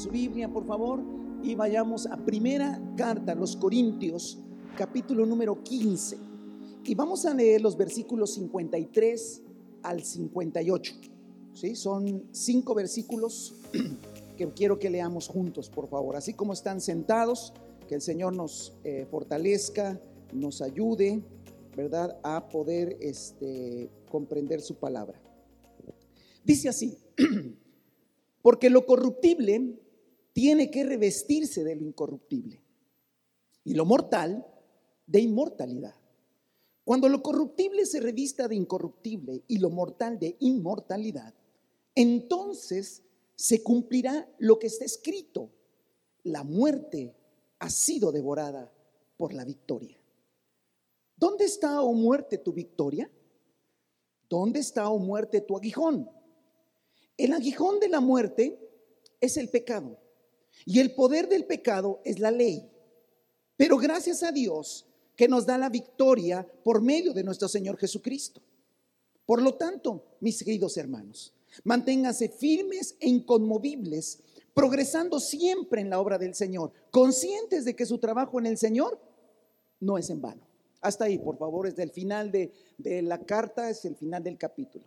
su Biblia, por favor, y vayamos a primera carta los Corintios, capítulo número 15. Y vamos a leer los versículos 53 al 58. ¿sí? Son cinco versículos que quiero que leamos juntos, por favor. Así como están sentados, que el Señor nos eh, fortalezca, nos ayude, ¿verdad?, a poder este, comprender su palabra. Dice así, porque lo corruptible tiene que revestirse de lo incorruptible y lo mortal de inmortalidad. Cuando lo corruptible se revista de incorruptible y lo mortal de inmortalidad, entonces se cumplirá lo que está escrito. La muerte ha sido devorada por la victoria. ¿Dónde está, oh muerte, tu victoria? ¿Dónde está, oh muerte, tu aguijón? El aguijón de la muerte es el pecado y el poder del pecado es la ley. Pero gracias a Dios que nos da la victoria por medio de nuestro Señor Jesucristo. Por lo tanto, mis queridos hermanos, manténganse firmes e inconmovibles, progresando siempre en la obra del Señor, conscientes de que su trabajo en el Señor no es en vano. Hasta ahí, por favor, es del final de, de la carta, es el final del capítulo.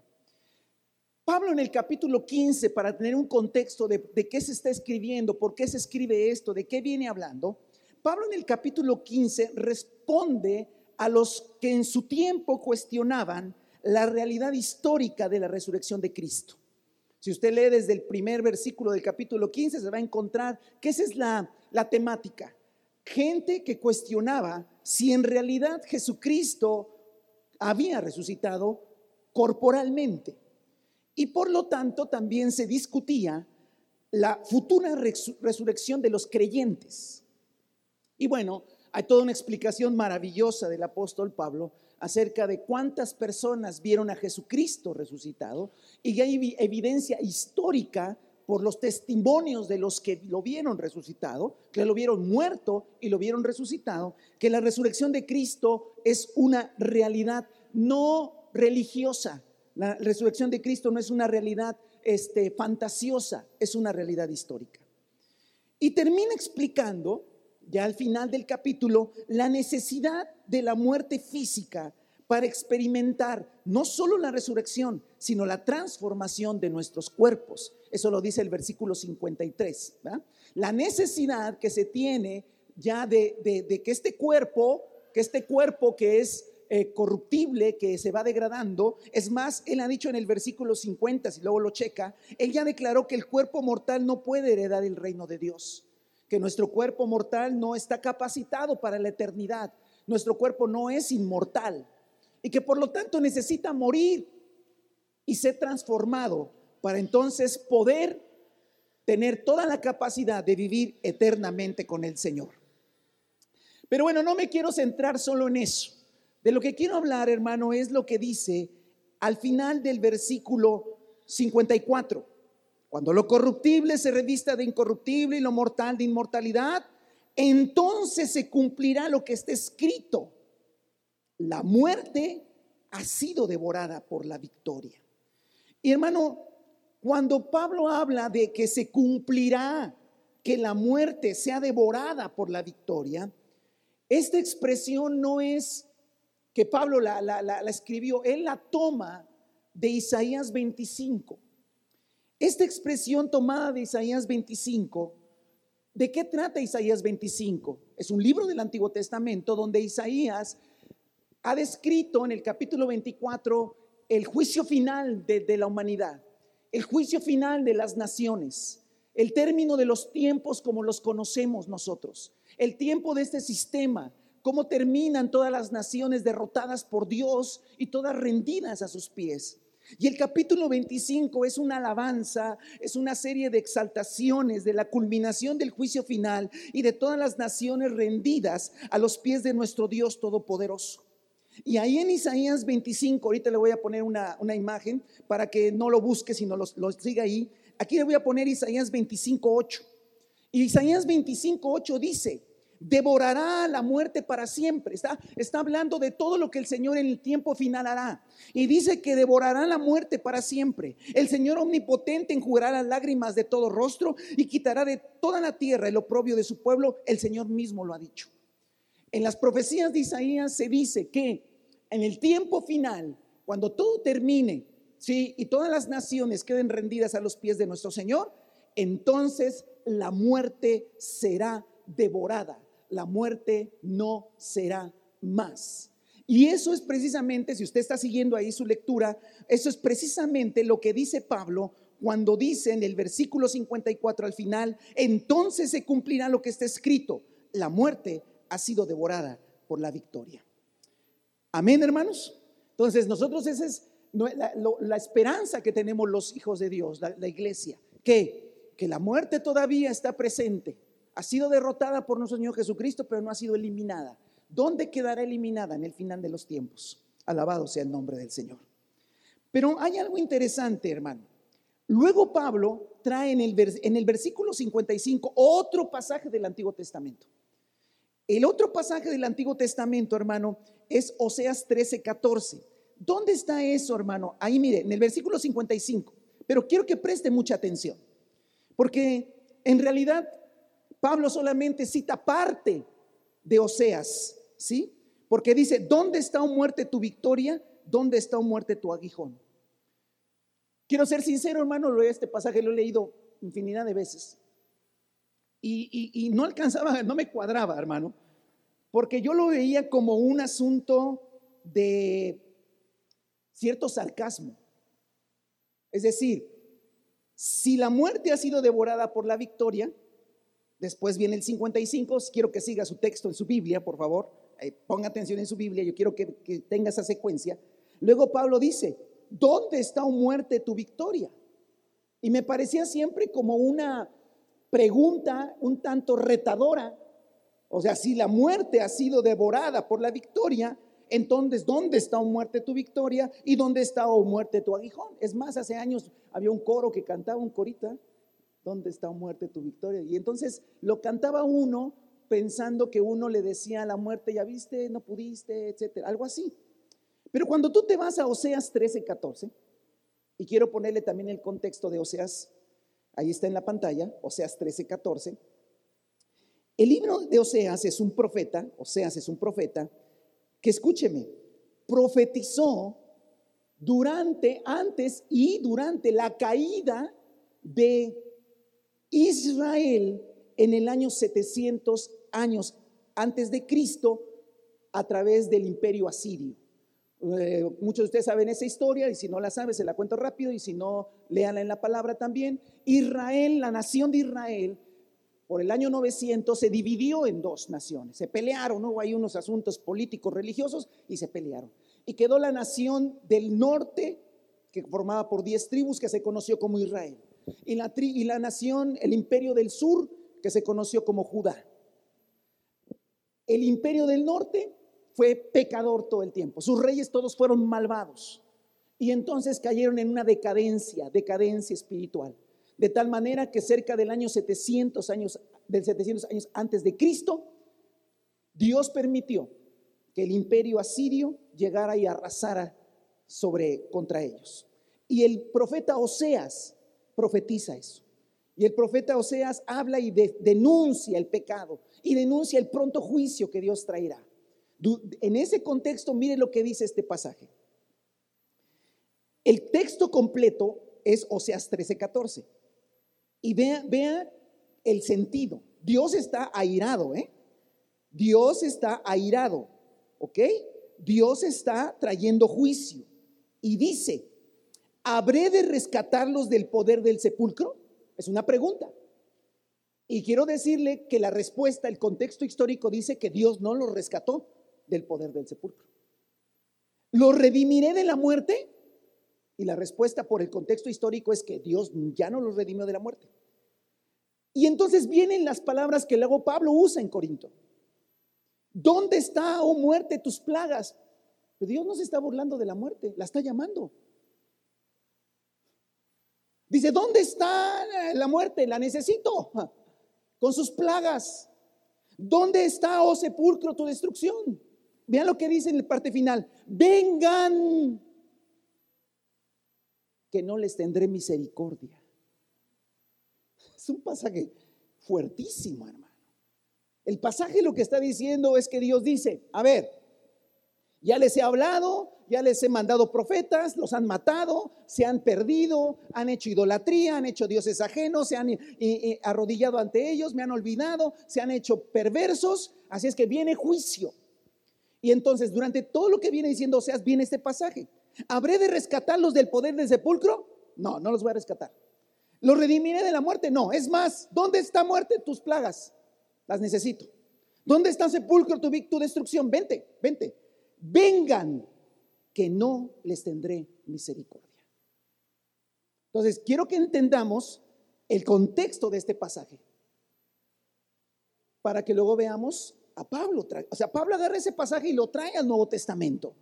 Pablo en el capítulo 15, para tener un contexto de, qué se está escribiendo, por qué se escribe esto, de qué viene hablando, Pablo en el capítulo 15 responde a los que en su tiempo cuestionaban la realidad histórica de la resurrección de Cristo. Si usted lee desde el primer versículo del capítulo 15, se va a encontrar que esa es la temática. Gente que cuestionaba si en realidad Jesucristo había resucitado corporalmente. Y por lo tanto también se discutía la futura resurrección de los creyentes. Y bueno, hay toda una explicación maravillosa del apóstol Pablo acerca de cuántas personas vieron a Jesucristo resucitado y hay evidencia histórica por los testimonios de los que lo vieron resucitado, que lo vieron muerto y lo vieron resucitado, que la resurrección de Cristo es una realidad no religiosa. La resurrección de Cristo no es una realidad este, fantasiosa, es una realidad histórica. Y termina explicando, ya al final del capítulo, la necesidad de la muerte física para experimentar no solo la resurrección, sino la transformación de nuestros cuerpos. Eso lo dice el versículo 53. La necesidad que se tiene ya de, que este cuerpo, que este cuerpo que es eh, corruptible, que se va degradando, es más, él ha dicho en el versículo 50, si luego lo checa, él ya declaró que el cuerpo mortal no puede heredar el reino de Dios, que nuestro cuerpo mortal no está capacitado para la eternidad, nuestro cuerpo no es inmortal y que por lo tanto necesita morir y ser transformado para entonces poder tener toda la capacidad de vivir eternamente con el Señor. Pero bueno, no me quiero centrar solo en eso. De lo que quiero hablar, hermano, es lo que dice al final del versículo 54. Cuando lo corruptible se revista de incorruptible y lo mortal de inmortalidad, entonces se cumplirá lo que está escrito la muerte ha sido devorada por la victoria. Y hermano, cuando Pablo habla de que se cumplirá que la muerte sea devorada por la victoria, esta expresión no es que Pablo la, escribió, él la toma de Isaías 25. Esta expresión tomada de Isaías 25, ¿de qué trata Isaías 25? Es un libro del Antiguo Testamento donde Isaías ha descrito en el capítulo 24 el juicio final de, la humanidad, el juicio final de las naciones, el término de los tiempos como los conocemos nosotros, el tiempo de este sistema, cómo terminan todas las naciones derrotadas por Dios y todas rendidas a sus pies. Y el capítulo 25 es una alabanza, es una serie de exaltaciones de la culminación del juicio final y de todas las naciones rendidas a los pies de nuestro Dios Todopoderoso. Y ahí en Isaías 25, ahorita le voy a poner una, imagen para que no lo busque, sino lo, lo siga ahí. Aquí le voy a poner Isaías 25, 8. Y Isaías 25, 8 dice, devorará la muerte para siempre. Está, hablando de todo lo que el Señor en el tiempo final hará. Y dice que devorará la muerte para siempre. El Señor omnipotente enjugará las lágrimas de todo rostro y quitará de toda la tierra el oprobio de su pueblo. El Señor mismo lo ha dicho. En las profecías de Isaías se dice que en el tiempo final, cuando todo termine, ¿sí? y todas las naciones queden rendidas a los pies de nuestro Señor, entonces la muerte será devorada la muerte no será más. Y eso es precisamente, si usted está siguiendo ahí su lectura, eso es precisamente lo que dice Pablo cuando dice en el versículo 54 al final, entonces se cumplirá lo que está escrito, la muerte ha sido devorada por la victoria. Amén, hermanos. Entonces nosotros esa es la, esperanza que tenemos los hijos de Dios, la, la iglesia, que, que la muerte todavía está presente, ha sido derrotada por nuestro Señor Jesucristo, pero no ha sido eliminada. ¿Dónde quedará eliminada? En el final de los tiempos. Alabado sea el nombre del Señor. Pero hay algo interesante, hermano. Luego Pablo trae en el, versículo 55 otro pasaje del Antiguo Testamento. El otro pasaje del Antiguo Testamento, hermano, es Oseas 13, 14. ¿Dónde está eso, hermano? Ahí mire, en el versículo 55. Pero quiero que preste mucha atención, porque en realidad Pablo solamente cita parte de Oseas, ¿sí? Porque dice, ¿dónde está o muerte tu victoria? ¿Dónde está o muerte tu aguijón? Quiero ser sincero, hermano, este pasaje lo he leído infinidad de veces. Y, no alcanzaba, no me cuadraba, hermano, porque yo lo veía como un asunto de cierto sarcasmo. Es decir, si la muerte ha sido devorada por la victoria, Después viene el 55. Quiero que siga su texto en su Biblia, por favor. Eh, ponga atención en su Biblia. Yo quiero que, que tenga esa secuencia. Luego Pablo dice, ¿dónde está o muerte tu victoria? Y me parecía siempre como una pregunta un tanto retadora. O sea, si la muerte ha sido devorada por la victoria, entonces, ¿dónde está o muerte tu victoria? ¿Y dónde está o muerte tu aguijón? Es más, hace años había un coro que cantaba un corita ¿dónde está muerte tu victoria? Y entonces lo cantaba uno pensando que uno le decía a la muerte, ya viste, no pudiste, etcétera, algo así. Pero cuando tú te vas a Oseas 13, 14, y quiero ponerle también el contexto de Oseas, ahí está en la pantalla, Oseas 13, 14, el libro de Oseas es un profeta, Oseas es un profeta, que escúcheme, profetizó durante, antes y durante la caída de Israel en el año 700 años antes de Cristo a través del imperio asirio. Eh, muchos de ustedes saben esa historia y si no la saben se la cuento rápido y si no, léanla en la palabra también. Israel, la nación de Israel, por el año 900 se dividió en dos naciones. Se pelearon, ¿no? Hay unos asuntos políticos, religiosos y se pelearon. Y quedó la nación del norte, que formaba por diez tribus, que se conoció como Israel y la, y la nación, el imperio del sur, que se conoció como Judá. El imperio del norte fue pecador todo el tiempo. Sus reyes todos fueron malvados. Y entonces cayeron en una decadencia, decadencia espiritual. De tal manera que cerca del año 700 años, del 700 años antes de Cristo, Dios permitió que el imperio asirio llegara y arrasara sobre contra ellos. Y el profeta Oseas profetiza eso. Y el profeta Oseas habla y denuncia el pecado y denuncia el pronto juicio que Dios traerá. En ese contexto, mire lo que dice este pasaje. El texto completo es Oseas 13:14. Y vea, vea el sentido. Dios está airado, ¿eh? Dios está airado, ¿ok? Dios está trayendo juicio. Y dice, ¿habré de rescatarlos del poder del sepulcro? Es una pregunta. Y quiero decirle que la respuesta, el contexto histórico dice que Dios no los rescató del poder del sepulcro. ¿Los redimiré de la muerte? Y la respuesta por el contexto histórico es que Dios ya no los redimió de la muerte. Y entonces vienen las palabras que luego Pablo usa en Corinto. ¿Dónde está, oh muerte, tus plagas? Pero Dios no se está burlando de la muerte, la está llamando. Dice, ¿dónde está la muerte? La necesito con sus plagas. ¿Dónde está, oh sepulcro, tu destrucción? Vean lo que dice en la parte final. Vengan, que no les tendré misericordia. Es un pasaje fuertísimo, hermano. El pasaje lo que está diciendo es que Dios dice, a ver, ya les he hablado, ya les he mandado profetas, los han matado, se han perdido, han hecho idolatría, han hecho dioses ajenos, se han arrodillado ante ellos, me han olvidado, se han hecho perversos, así es que viene juicio. Y entonces, durante todo lo que viene diciendo Oseas, viene este pasaje. ¿Habré de rescatarlos del poder del sepulcro? No, no los voy a rescatar. ¿Los redimiré de la muerte? No. Es más, ¿dónde está muerte? Tus plagas. Las necesito. ¿Dónde está sepulcro, tu, tu destrucción? Vente, vente vengan, que no les tendré misericordia. Entonces, quiero que entendamos el contexto de este pasaje para que luego veamos a Pablo. O sea, Pablo agarra ese pasaje y lo trae al Nuevo Testamento.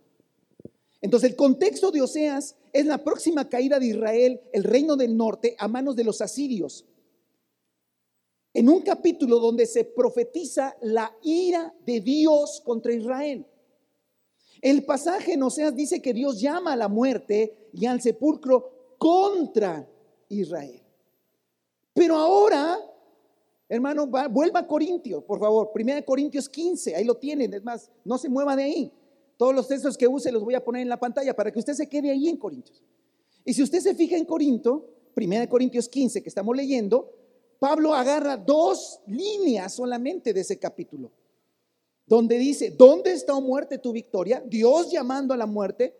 Entonces, el contexto de Oseas es la próxima caída de Israel, el reino del norte, a manos de los asirios. En un capítulo donde se profetiza la ira de Dios contra Israel. El pasaje en Oseas dice que Dios llama a la muerte y al sepulcro contra Israel. Pero ahora, hermano, vuelva a Corintios, por favor. Primera de Corintios 15, ahí lo tienen. Es más, no se mueva de ahí. Todos los textos que use los voy a poner en la pantalla para que usted se quede ahí en Corintios. Y si usted se fija en Corinto, Primera de Corintios 15 que estamos leyendo, Pablo agarra dos líneas solamente de ese capítulo donde dice, ¿dónde está, oh muerte, tu victoria? Dios llamando a la muerte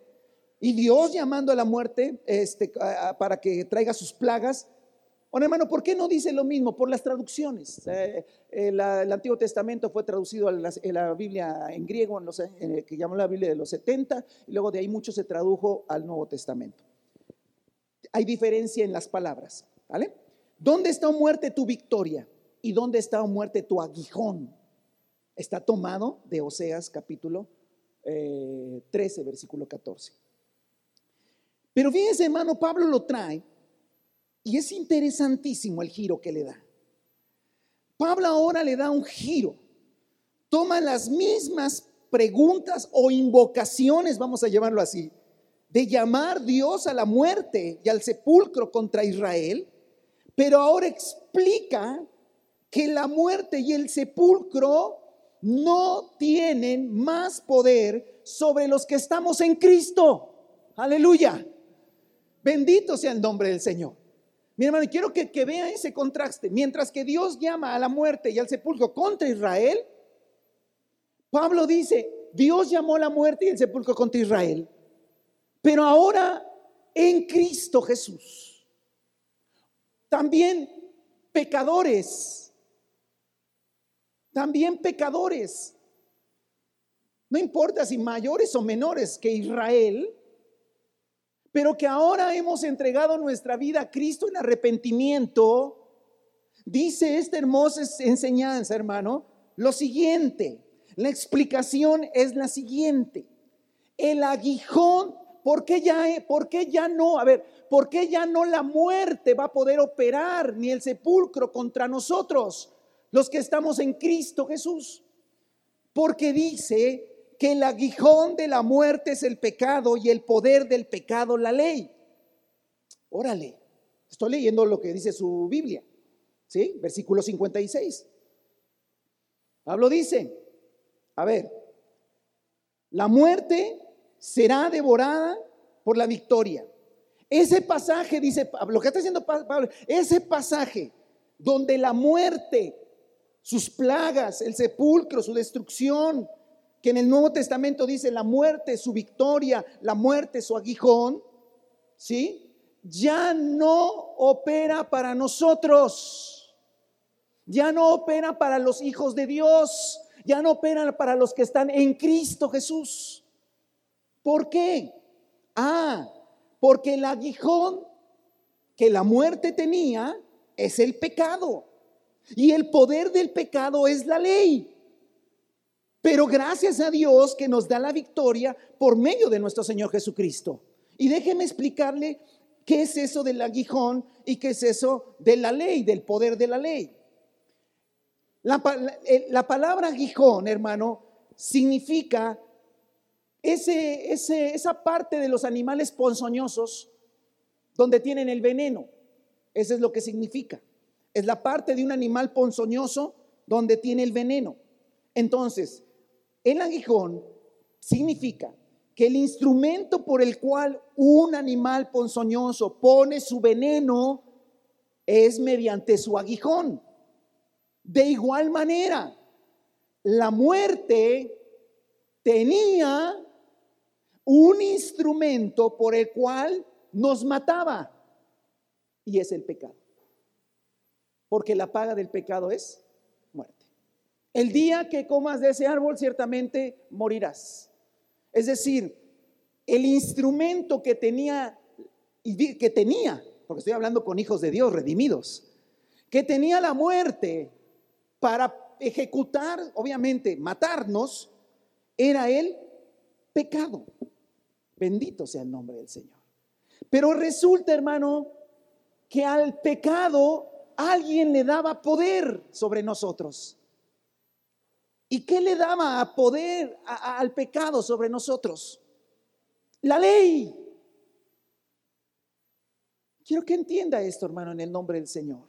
y Dios llamando a la muerte este, para que traiga sus plagas. Bueno, hermano, ¿por qué no dice lo mismo? Por las traducciones. Eh, el, Antiguo Testamento fue traducido a la, Biblia en griego, en los, que llamó la Biblia de los 70, y luego de ahí mucho se tradujo al Nuevo Testamento. Hay diferencia en las palabras, ¿vale? ¿Dónde está, muerte, tu victoria? ¿Y dónde está, muerte, tu aguijón? Está tomado de Oseas capítulo 13, eh, versículo 14. Pero fíjense, hermano, Pablo lo trae y es interesantísimo el giro que le da. Pablo ahora le da un giro. Toma las mismas preguntas o invocaciones, vamos a llamarlo así, de llamar Dios a la muerte y al sepulcro contra Israel, pero ahora explica que la muerte y el sepulcro no tienen más poder sobre los que estamos en Cristo. Aleluya. Bendito sea el nombre del Señor. Mi hermano, quiero que, que vea ese contraste. Mientras que Dios llama a la muerte y al sepulcro contra Israel, Pablo dice, Dios llamó a la muerte y el sepulcro contra Israel. Pero ahora en Cristo Jesús. También pecadores también pecadores. No importa si mayores o menores que Israel, pero que ahora hemos entregado nuestra vida a Cristo en arrepentimiento, dice esta hermosa enseñanza, hermano, lo siguiente. La explicación es la siguiente. El aguijón, ¿por qué ya, por qué ya no? A ver, ¿por qué ya no la muerte va a poder operar ni el sepulcro contra nosotros? Los que estamos en Cristo Jesús. Porque dice que el aguijón de la muerte es el pecado y el poder del pecado la ley. Órale, estoy leyendo lo que dice su Biblia. ¿Sí? Versículo 56. Pablo dice, a ver, la muerte será devorada por la victoria. Ese pasaje, dice Pablo, lo que está diciendo Pablo, ese pasaje donde la muerte sus plagas, el sepulcro, su destrucción, que en el Nuevo Testamento dice la muerte, su victoria, la muerte, su aguijón, ¿sí? Ya no opera para nosotros, ya no opera para los hijos de Dios, ya no opera para los que están en Cristo Jesús. ¿Por qué? Ah, porque el aguijón que la muerte tenía es el pecado. Y el poder del pecado es la ley. Pero gracias a Dios que nos da la victoria por medio de nuestro Señor Jesucristo. Y déjeme explicarle qué es eso del aguijón y qué es eso de la ley, del poder de la ley. La, la palabra aguijón, hermano, significa ese, ese, esa parte de los animales ponzoñosos donde tienen el veneno. Eso es lo que significa. Es la parte de un animal ponzoñoso donde tiene el veneno. Entonces, el aguijón significa que el instrumento por el cual un animal ponzoñoso pone su veneno es mediante su aguijón. De igual manera, la muerte tenía un instrumento por el cual nos mataba y es el pecado. Porque la paga del pecado es muerte. El día que comas de ese árbol ciertamente morirás. Es decir, el instrumento que tenía que tenía, porque estoy hablando con hijos de Dios redimidos, que tenía la muerte para ejecutar, obviamente, matarnos, era el pecado. Bendito sea el nombre del Señor. Pero resulta, hermano, que al pecado alguien le daba poder sobre nosotros. ¿Y qué le daba poder al pecado sobre nosotros? La ley. Quiero que entienda esto, hermano, en el nombre del Señor.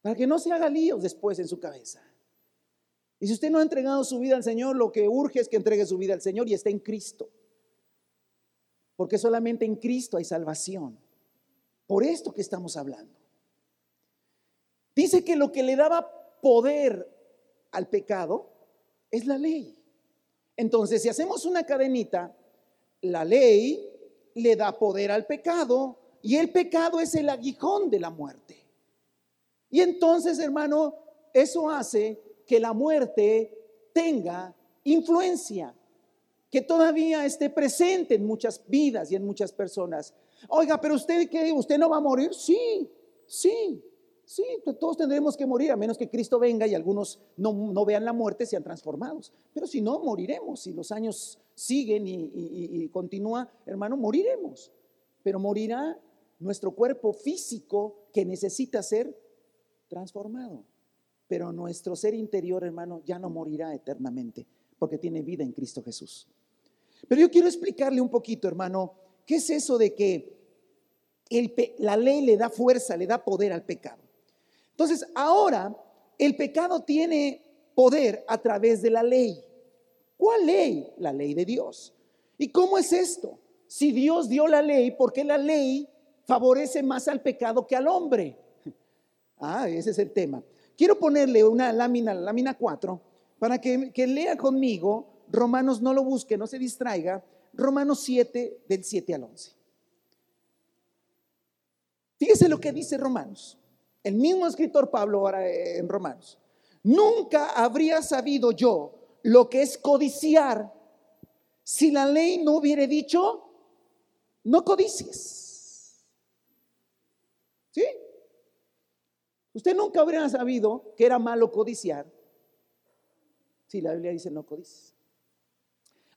Para que no se haga líos después en su cabeza. Y si usted no ha entregado su vida al Señor, lo que urge es que entregue su vida al Señor y esté en Cristo. Porque solamente en Cristo hay salvación. Por esto que estamos hablando. Dice que lo que le daba poder al pecado es la ley. Entonces, si hacemos una cadenita, la ley le da poder al pecado y el pecado es el aguijón de la muerte. Y entonces, hermano, eso hace que la muerte tenga influencia, que todavía esté presente en muchas vidas y en muchas personas. Oiga, pero usted qué, usted no va a morir? Sí, sí, sí, todos tendremos que morir, a menos que Cristo venga y algunos no, vean la muerte, sean transformados. Pero si no, moriremos. Si los años siguen y, y continúa, hermano, moriremos. Pero morirá nuestro cuerpo físico que necesita ser transformado. Pero nuestro ser interior, hermano, ya no morirá eternamente, porque tiene vida en Cristo Jesús. Pero yo quiero explicarle un poquito, hermano, ¿qué es eso de que la ley le da fuerza, le da poder al pecado? Entonces, ahora el pecado tiene poder a través de la ley. ¿Cuál ley? La ley de Dios. ¿Y cómo es esto? Si Dios dio la ley, ¿por qué la ley favorece más al pecado que al hombre? Ah, ese es el tema. Quiero ponerle una lámina, la lámina 4, para que, lea conmigo Romanos, no lo busque, no se distraiga, Romanos 7 del 7 al 11. Fíjese lo que dice Romanos. El mismo escritor Pablo ahora en Romanos. Nunca habría sabido yo lo que es codiciar si la ley no hubiera dicho, no codicies. ¿Sí? Usted nunca habría sabido que era malo codiciar si la Biblia dice no codices.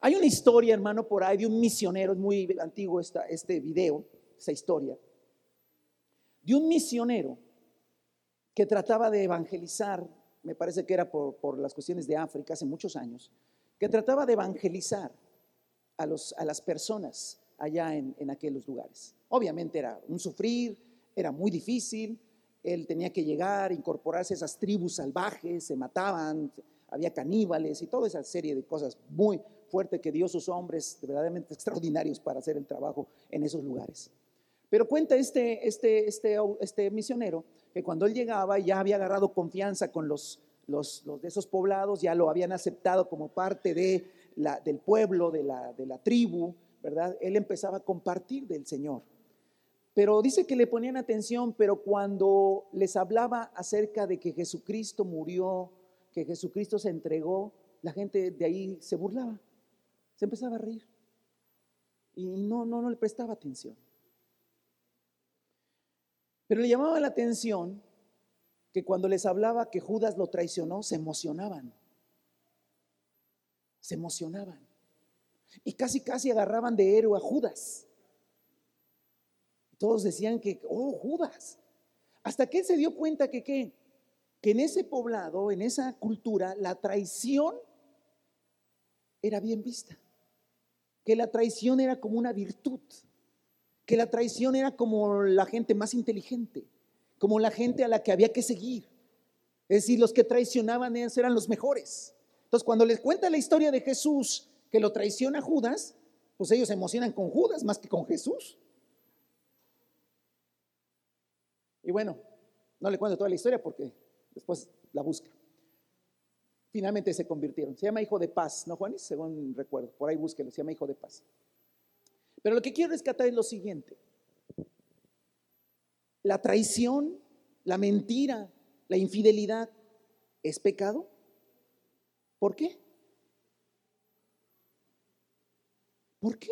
Hay una historia, hermano, por ahí de un misionero, es muy antiguo esta, este video, esa historia, de un misionero que trataba de evangelizar, me parece que era por, las cuestiones de África hace muchos años, que trataba de evangelizar a, las personas allá en, en aquellos lugares. Obviamente era un sufrir, era muy difícil, él tenía que llegar, incorporarse a esas tribus salvajes, se mataban, había caníbales y toda esa serie de cosas muy fuertes que dio sus hombres verdaderamente extraordinarios para hacer el trabajo en esos lugares. Pero cuenta este, este, este, este misionero que cuando él llegaba ya había agarrado confianza con los, los, de esos poblados, ya lo habían aceptado como parte de la, del pueblo, de la, de la tribu, ¿verdad? Él empezaba a compartir del Señor. Pero dice que le ponían atención, pero cuando les hablaba acerca de que Jesucristo murió, que Jesucristo se entregó, la gente de ahí se burlaba, se empezaba a reír y no, no, no le prestaba atención. Pero le llamaba la atención que cuando les hablaba que Judas lo traicionó, se emocionaban. Se emocionaban. Y casi, casi agarraban de héroe a Judas. Todos decían que, oh, Judas. Hasta que él se dio cuenta que qué? que en ese poblado, en esa cultura, la traición era bien vista, que la traición era como una virtud, que la traición era como la gente más inteligente, como la gente a la que había que seguir. Es decir, los que traicionaban eran los mejores. Entonces, cuando les cuenta la historia de Jesús que lo traiciona Judas, pues ellos se emocionan con Judas más que con Jesús. Y bueno, no le cuento toda la historia porque después la busca. Finalmente se convirtieron. Se llama hijo de paz, ¿no, Juanis? Según recuerdo. Por ahí búsquelo, se llama hijo de paz. Pero lo que quiero rescatar es lo siguiente. La traición, la mentira, la infidelidad, ¿es pecado? ¿Por qué? ¿Por qué?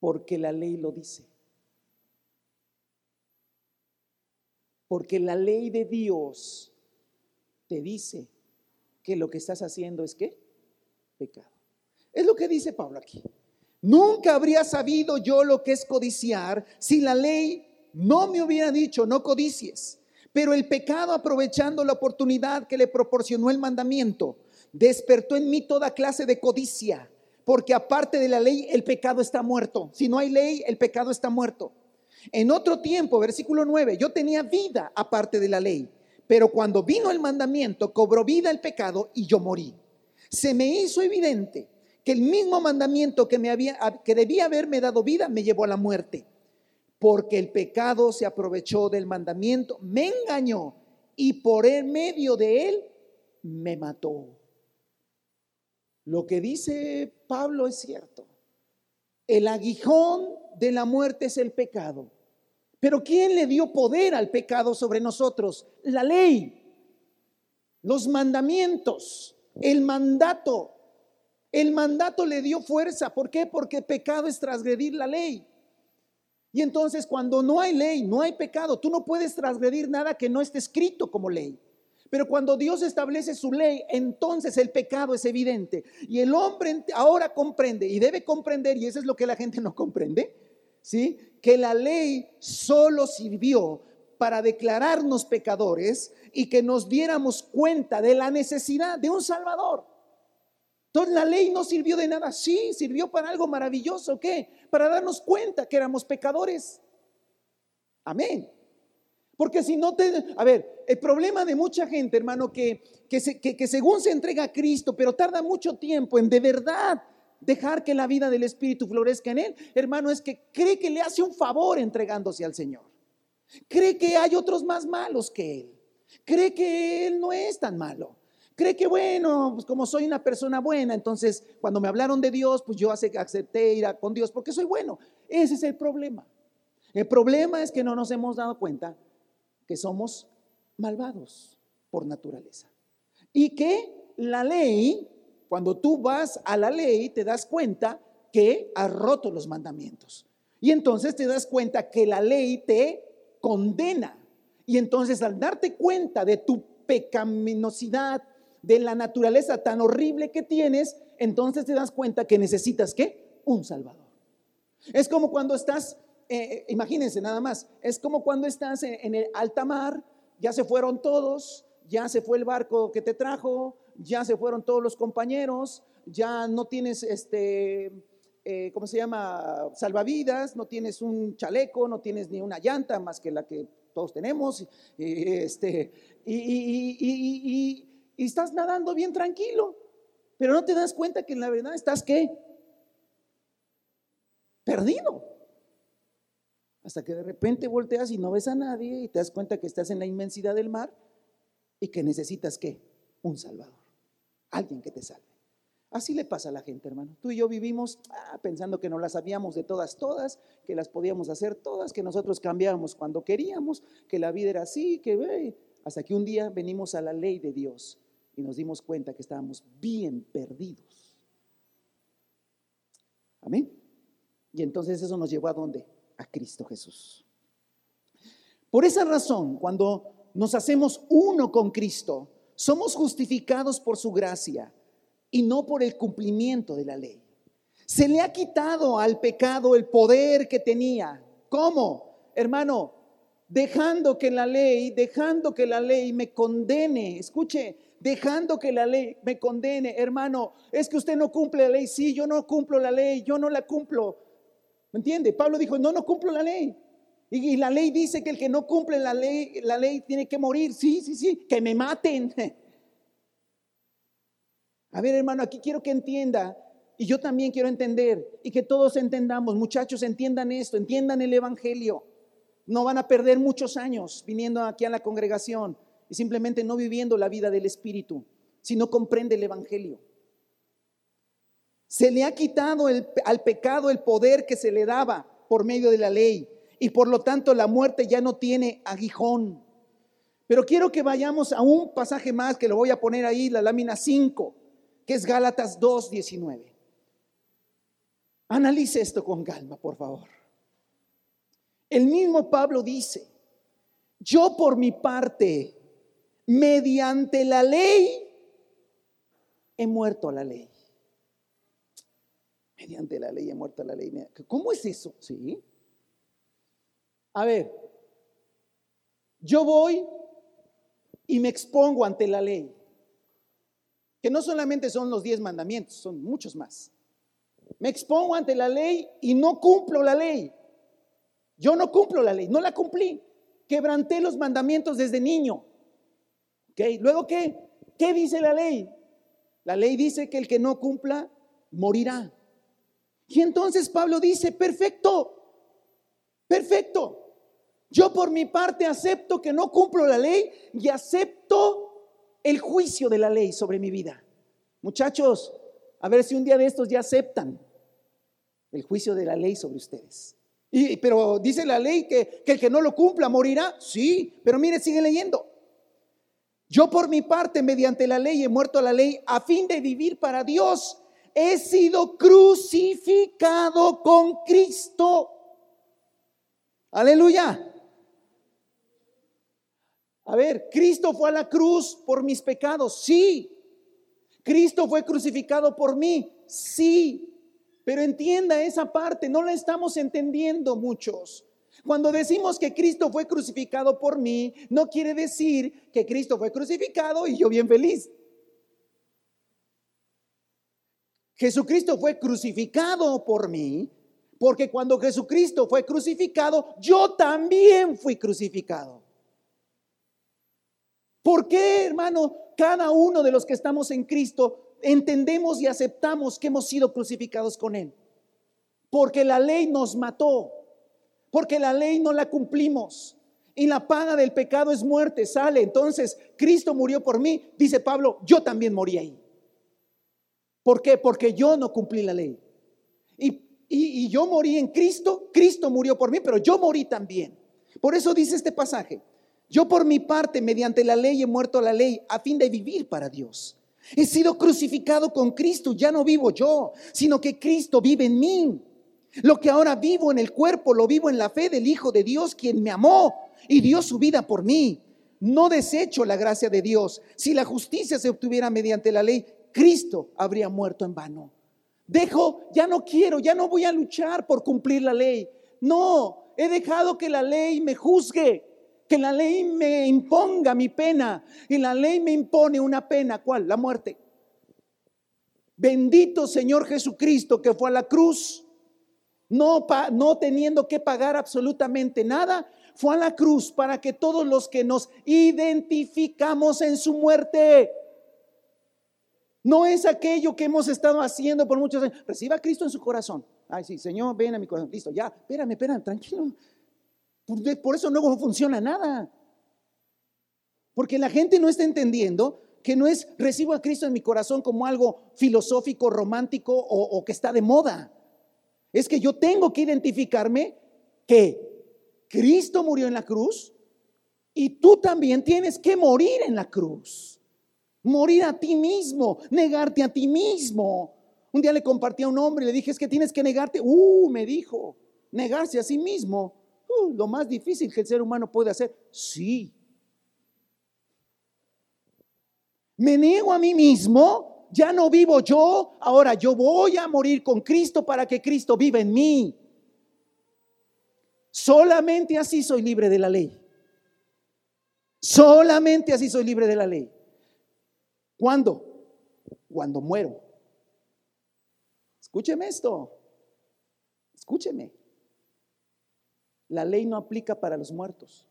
Porque la ley lo dice. Porque la ley de Dios te dice que lo que estás haciendo es qué? Pecado. Es lo que dice Pablo aquí. Nunca habría sabido yo lo que es codiciar si la ley no me hubiera dicho, no codicies. Pero el pecado, aprovechando la oportunidad que le proporcionó el mandamiento, despertó en mí toda clase de codicia, porque aparte de la ley, el pecado está muerto. Si no hay ley, el pecado está muerto. En otro tiempo, versículo 9, yo tenía vida aparte de la ley, pero cuando vino el mandamiento, cobró vida el pecado y yo morí. Se me hizo evidente que el mismo mandamiento que, me había, que debía haberme dado vida me llevó a la muerte, porque el pecado se aprovechó del mandamiento, me engañó y por el medio de él me mató. Lo que dice Pablo es cierto. El aguijón de la muerte es el pecado. Pero ¿quién le dio poder al pecado sobre nosotros? La ley, los mandamientos, el mandato. El mandato le dio fuerza. ¿Por qué? Porque pecado es transgredir la ley. Y entonces cuando no hay ley, no hay pecado, tú no puedes transgredir nada que no esté escrito como ley. Pero cuando Dios establece su ley, entonces el pecado es evidente. Y el hombre ahora comprende y debe comprender, y eso es lo que la gente no comprende, ¿sí? Que la ley solo sirvió para declararnos pecadores y que nos diéramos cuenta de la necesidad de un Salvador. Entonces la ley no sirvió de nada, sí, sirvió para algo maravilloso, ¿qué? Para darnos cuenta que éramos pecadores. Amén. Porque si no te... A ver, el problema de mucha gente, hermano, que, que, que según se entrega a Cristo, pero tarda mucho tiempo en de verdad dejar que la vida del Espíritu florezca en él, hermano, es que cree que le hace un favor entregándose al Señor. Cree que hay otros más malos que él. Cree que él no es tan malo. Cree que, bueno, pues como soy una persona buena, entonces cuando me hablaron de Dios, pues yo acepté ir con Dios porque soy bueno. Ese es el problema. El problema es que no nos hemos dado cuenta que somos malvados por naturaleza. Y que la ley cuando tú vas a la ley, te das cuenta que has roto los mandamientos. Y entonces te das cuenta que la ley te condena. Y entonces al darte cuenta de tu pecaminosidad, de la naturaleza tan horrible que tienes, entonces te das cuenta que necesitas qué? Un Salvador. Es como cuando estás, eh, eh, imagínense nada más, es como cuando estás en, el alta mar, ya se fueron todos, ya se fue el barco que te trajo, ya se fueron todos los compañeros, ya no tienes este, eh, ¿cómo se llama? Salvavidas, no tienes un chaleco, no tienes ni una llanta más que la que todos tenemos, este, y, y estás nadando bien tranquilo, pero no te das cuenta que en la verdad estás qué? Perdido. Hasta que de repente volteas y no ves a nadie y te das cuenta que estás en la inmensidad del mar y que necesitas qué? Un Salvador alguien que te salve. Así le pasa a la gente, hermano. Tú y yo vivimos ah, pensando que no las sabíamos de todas, todas, que las podíamos hacer todas, que nosotros cambiábamos cuando queríamos, que la vida era así, que hasta que un día venimos a la ley de Dios y nos dimos cuenta que estábamos bien perdidos. Amén. Y entonces eso nos llevó a dónde? A Cristo Jesús. Por esa razón, cuando nos hacemos uno con Cristo, somos justificados por su gracia y no por el cumplimiento de la ley. Se le ha quitado al pecado el poder que tenía. ¿Cómo? Hermano, dejando que la ley, dejando que la ley me condene. Escuche, dejando que la ley me condene. Hermano, es que usted no cumple la ley. Sí, yo no cumplo la ley, yo no la cumplo. ¿Me entiende? Pablo dijo, no, no cumplo la ley. Y, y la ley dice que el que no cumple la ley, la ley tiene que morir. Sí, sí, sí, que me maten. A ver, hermano, aquí quiero que entienda y yo también quiero entender y que todos entendamos, muchachos, entiendan esto, entiendan el Evangelio. No van a perder muchos años viniendo aquí a la congregación y simplemente no viviendo la vida del Espíritu, si no comprende el Evangelio. Se le ha quitado al pecado el poder que se le daba por medio de la ley y por lo tanto la muerte ya no tiene aguijón. Pero quiero que vayamos a un pasaje más que lo voy a poner ahí, la lámina 5, que es Gálatas 2, 19. Analice esto con calma, por favor. El mismo Pablo dice, yo por mi parte, mediante la ley, he muerto a la ley. Mediante la ley he muerto a la ley. ¿Cómo es eso? Sí. A ver, yo voy y me expongo ante la ley, que no solamente son los diez mandamientos, son muchos más. Me expongo ante la ley y no cumplo la ley. Yo no cumplo la ley, no la cumplí. Quebranté los mandamientos desde niño. Luego, ¿qué? ¿Qué dice la ley? La ley dice que el que no cumpla morirá. Y entonces Pablo dice, perfecto, perfecto. Yo por mi parte acepto que no cumplo la ley y acepto el juicio de la ley sobre mi vida. Muchachos, a ver si un día de estos ya aceptan el juicio de la ley sobre ustedes. Y, pero dice la ley que, que el que no lo cumpla morirá. Sí, pero mire, sigue leyendo. Yo por mi parte, mediante la ley, he muerto a la ley a fin de vivir para Dios. He sido crucificado con Cristo. Aleluya. A ver, Cristo fue a la cruz por mis pecados, sí. Cristo fue crucificado por mí, sí. Pero entienda esa parte, no la estamos entendiendo muchos. Cuando decimos que Cristo fue crucificado por mí, no quiere decir que Cristo fue crucificado y yo bien feliz. Jesucristo fue crucificado por mí, porque cuando Jesucristo fue crucificado, yo también fui crucificado. ¿Por qué, hermano? cada uno de los que estamos en Cristo entendemos y aceptamos que hemos sido crucificados con Él. Porque la ley nos mató, porque la ley no la cumplimos. Y la paga del pecado es muerte, sale. Entonces, Cristo murió por mí, dice Pablo, yo también morí ahí. ¿Por qué? Porque yo no cumplí la ley. Y, y yo morí en Cristo, Cristo murió por mí, pero yo morí también. Por eso dice este pasaje, yo por mi parte, mediante la ley, he muerto a la ley a fin de vivir para Dios. He sido crucificado con Cristo, ya no vivo yo, sino que Cristo vive en mí. Lo que ahora vivo en el cuerpo, lo vivo en la fe del Hijo de Dios, quien me amó y dio su vida por mí. No desecho la gracia de Dios. Si la justicia se obtuviera mediante la ley, Cristo habría muerto en vano. Dejo, ya no quiero, ya no voy a luchar por cumplir la ley. No, he dejado que la ley me juzgue que la ley me imponga mi pena. Y la ley me impone una pena, ¿cuál? La muerte. Bendito Señor Jesucristo que fue a la cruz, no, no teniendo que pagar absolutamente nada, fue a la cruz para que todos los que nos identificamos en su muerte, no es aquello que hemos estado haciendo por muchos años. Reciba a Cristo en su corazón. Ay, sí, Señor, ven a mi corazón. Listo, ya, espérame, espérame, tranquilo. Por eso no funciona nada. Porque la gente no está entendiendo que no es recibo a Cristo en mi corazón como algo filosófico, romántico o que está de moda. Es que yo tengo que identificarme que Cristo murió en la cruz y tú también tienes que morir en la cruz. Morir a ti mismo, negarte a ti mismo. Un día le compartí a un hombre y le dije, es que tienes que negarte. Uh, me dijo, negarse a sí mismo. Uh, lo más difícil que el ser humano puede hacer. Sí. Me niego a mí mismo, ya no vivo yo, ahora yo voy a morir con Cristo para que Cristo viva en mí. Solamente así soy libre de la ley. Solamente así soy libre de la ley. ¿Cuándo? Cuando muero. Escúcheme esto. Escúcheme. La ley no aplica para los muertos.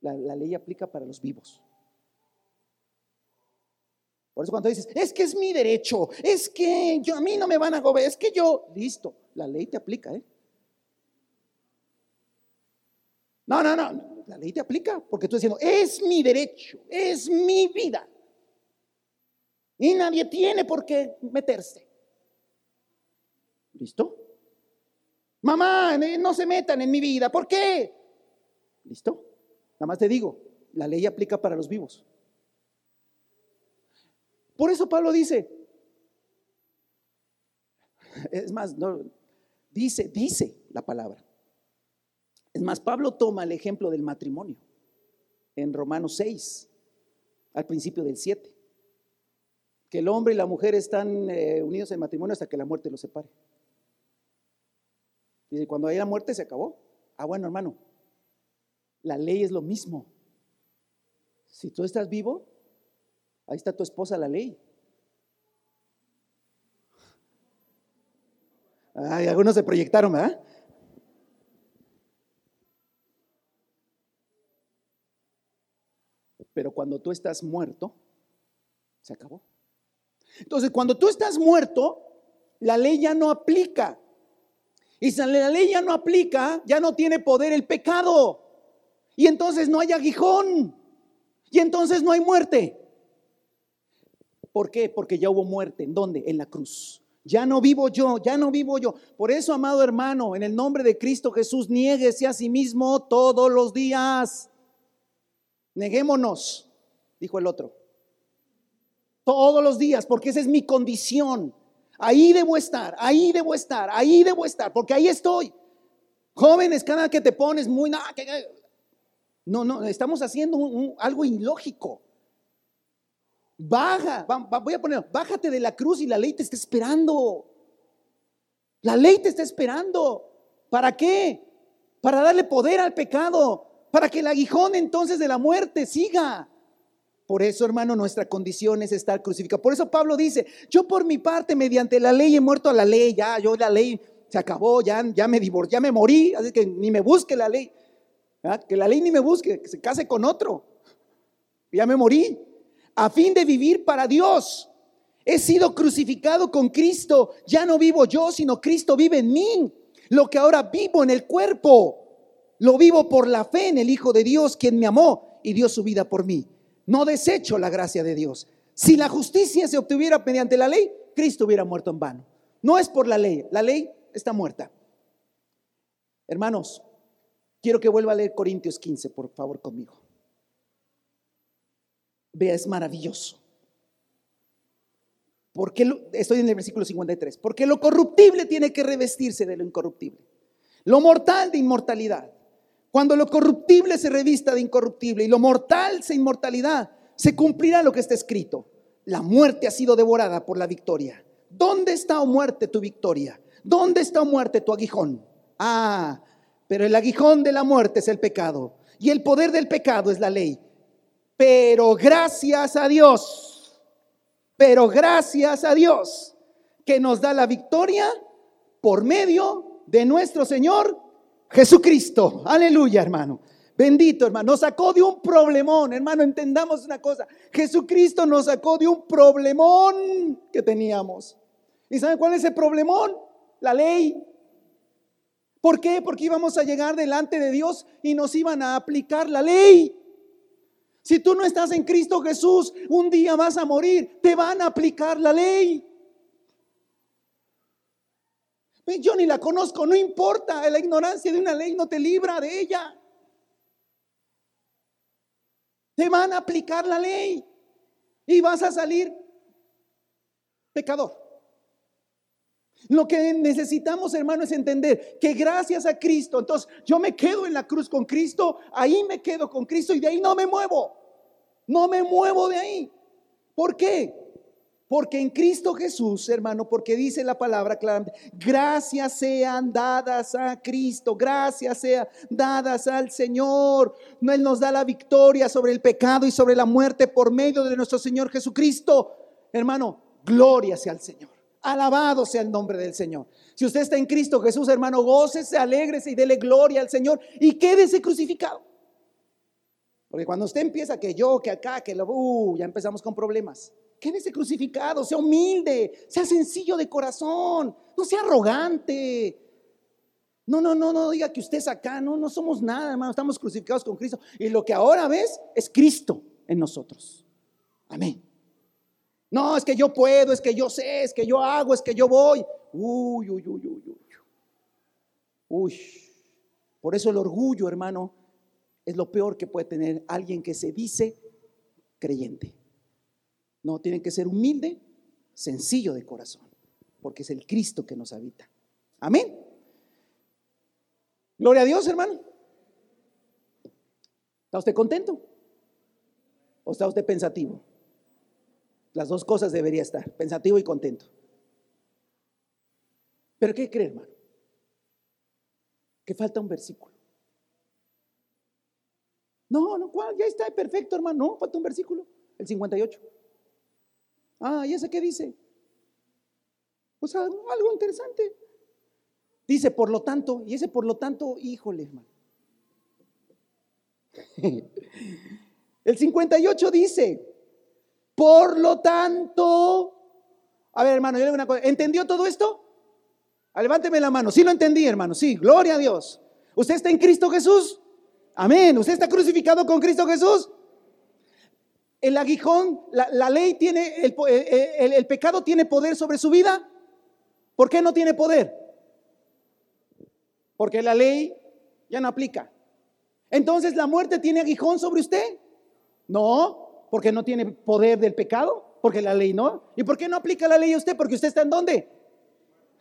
La, la ley aplica para los vivos. Por eso cuando dices, es que es mi derecho, es que yo, a mí no me van a gobernar, es que yo, listo, la ley te aplica, ¿eh? No, no, no, la ley te aplica porque tú diciendo, es mi derecho, es mi vida. Y nadie tiene por qué meterse. ¿Listo? Mamá, no se metan en mi vida, ¿por qué? ¿Listo? Nada más te digo, la ley aplica para los vivos. Por eso Pablo dice, es más, dice, dice la palabra. Es más, Pablo toma el ejemplo del matrimonio en Romanos 6, al principio del 7, que el hombre y la mujer están eh, unidos en matrimonio hasta que la muerte los separe. Dice, cuando hay la muerte se acabó. Ah, bueno, hermano, la ley es lo mismo. Si tú estás vivo, ahí está tu esposa la ley. Ay, algunos se proyectaron, ¿verdad? Pero cuando tú estás muerto, se acabó. Entonces, cuando tú estás muerto, la ley ya no aplica. Y si la ley ya no aplica, ya no tiene poder el pecado. Y entonces no hay aguijón. Y entonces no hay muerte. ¿Por qué? Porque ya hubo muerte. ¿En dónde? En la cruz. Ya no vivo yo, ya no vivo yo. Por eso, amado hermano, en el nombre de Cristo Jesús, niéguese a sí mismo todos los días. Neguémonos, dijo el otro. Todos los días, porque esa es mi condición. Ahí debo estar, ahí debo estar, ahí debo estar, porque ahí estoy. Jóvenes, cada que te pones muy... No, no, estamos haciendo algo ilógico. Baja, voy a poner, bájate de la cruz y la ley te está esperando. La ley te está esperando. ¿Para qué? Para darle poder al pecado, para que el aguijón entonces de la muerte siga. Por eso, hermano, nuestra condición es estar crucificado. Por eso Pablo dice, yo por mi parte, mediante la ley he muerto a la ley, ya, yo la ley se acabó, ya, ya me divorcié, ya me morí, así que ni me busque la ley. Que la ley ni me busque, que se case con otro. Ya me morí. A fin de vivir para Dios. He sido crucificado con Cristo. Ya no vivo yo, sino Cristo vive en mí. Lo que ahora vivo en el cuerpo lo vivo por la fe en el Hijo de Dios, quien me amó y dio su vida por mí. No desecho la gracia de Dios. Si la justicia se obtuviera mediante la ley, Cristo hubiera muerto en vano. No es por la ley, la ley está muerta. Hermanos, quiero que vuelva a leer Corintios 15, por favor, conmigo. Vea, es maravilloso. Porque estoy en el versículo 53. Porque lo corruptible tiene que revestirse de lo incorruptible. Lo mortal de inmortalidad. Cuando lo corruptible se revista de incorruptible y lo mortal se inmortalidad, se cumplirá lo que está escrito. La muerte ha sido devorada por la victoria. ¿Dónde está, oh muerte, tu victoria? ¿Dónde está, oh muerte, tu aguijón? Ah, pero el aguijón de la muerte es el pecado y el poder del pecado es la ley. Pero gracias a Dios, pero gracias a Dios que nos da la victoria por medio de nuestro Señor Jesucristo, aleluya hermano. Bendito hermano, nos sacó de un problemón, hermano, entendamos una cosa. Jesucristo nos sacó de un problemón que teníamos. ¿Y saben cuál es el problemón? La ley. ¿Por qué? Porque íbamos a llegar delante de Dios y nos iban a aplicar la ley. Si tú no estás en Cristo Jesús, un día vas a morir, te van a aplicar la ley. Yo ni la conozco, no importa, la ignorancia de una ley no te libra de ella. Te van a aplicar la ley y vas a salir pecador. Lo que necesitamos, hermano, es entender que gracias a Cristo, entonces yo me quedo en la cruz con Cristo, ahí me quedo con Cristo y de ahí no me muevo. No me muevo de ahí. ¿Por qué? Porque en Cristo Jesús, hermano, porque dice la palabra claramente, gracias sean dadas a Cristo, gracias sean dadas al Señor. No Él nos da la victoria sobre el pecado y sobre la muerte por medio de nuestro Señor Jesucristo. Hermano, gloria sea al Señor. Alabado sea el nombre del Señor. Si usted está en Cristo Jesús, hermano, gócese, alégrese y dele gloria al Señor y quédese crucificado. Porque cuando usted empieza que yo, que acá, que lo, uh, ya empezamos con problemas. Quédese crucificado, sea humilde, sea sencillo de corazón, no sea arrogante. No, no, no, no diga que usted es acá, no, no somos nada, hermano, estamos crucificados con Cristo. Y lo que ahora ves es Cristo en nosotros. Amén. No, es que yo puedo, es que yo sé, es que yo hago, es que yo voy. Uy, uy, uy, uy, uy. Uy. Por eso el orgullo, hermano, es lo peor que puede tener alguien que se dice creyente. No, tienen que ser humilde, sencillo de corazón, porque es el Cristo que nos habita. Amén. Gloria a Dios, hermano. ¿Está usted contento? ¿O está usted pensativo? Las dos cosas debería estar, pensativo y contento. Pero ¿qué cree, hermano? Que falta un versículo. No, no, ¿cuál? Ya está perfecto, hermano. No, falta un versículo, el 58. Ah, ¿y ese qué dice? O sea, algo interesante. Dice, por lo tanto, y ese por lo tanto, híjole, hermano. El 58 dice, por lo tanto, a ver, hermano, yo le digo una cosa, ¿entendió todo esto? Levánteme la mano. Sí lo entendí, hermano. Sí, gloria a Dios. ¿Usted está en Cristo Jesús? Amén. ¿Usted está crucificado con Cristo Jesús? el aguijón, la, ley tiene, eh, eh, el, el, pecado tiene poder sobre su vida. ¿Por qué no tiene poder? Porque la ley ya no aplica. Entonces, ¿la muerte tiene aguijón sobre usted? No, porque no tiene poder del pecado, porque la ley no. ¿Y por qué no aplica la ley a usted? Porque usted está en dónde?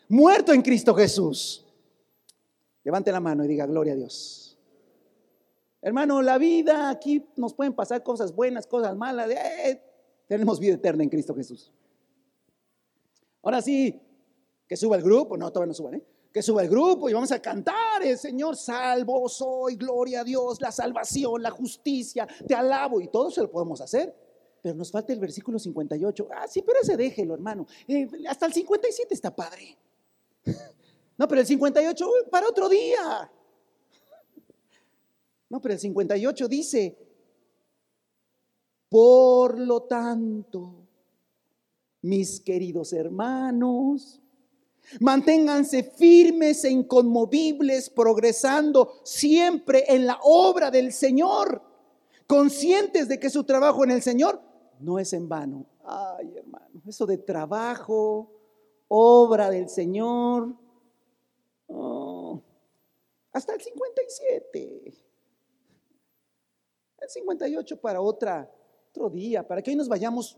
Muerto en Cristo Jesús. Levante la mano y diga, gloria a Dios. Hermano, la vida, aquí nos pueden pasar cosas buenas, cosas malas. Eh, tenemos vida eterna en Cristo Jesús. Ahora sí, que suba el grupo, no, todavía no suban, ¿eh? Que suba el grupo y vamos a cantar, el Señor salvo soy, gloria a Dios, la salvación, la justicia, te alabo y todo eso lo podemos hacer. Pero nos falta el versículo 58. Ah, sí, pero ese déjelo, hermano. Eh, hasta el 57 está padre. No, pero el 58 para otro día. No, pero el 58 dice, por lo tanto, mis queridos hermanos, manténganse firmes e inconmovibles, progresando siempre en la obra del Señor, conscientes de que su trabajo en el Señor no es en vano. Ay, hermano, eso de trabajo, obra del Señor, oh, hasta el 57. 58 para otra, otro día, para que hoy nos vayamos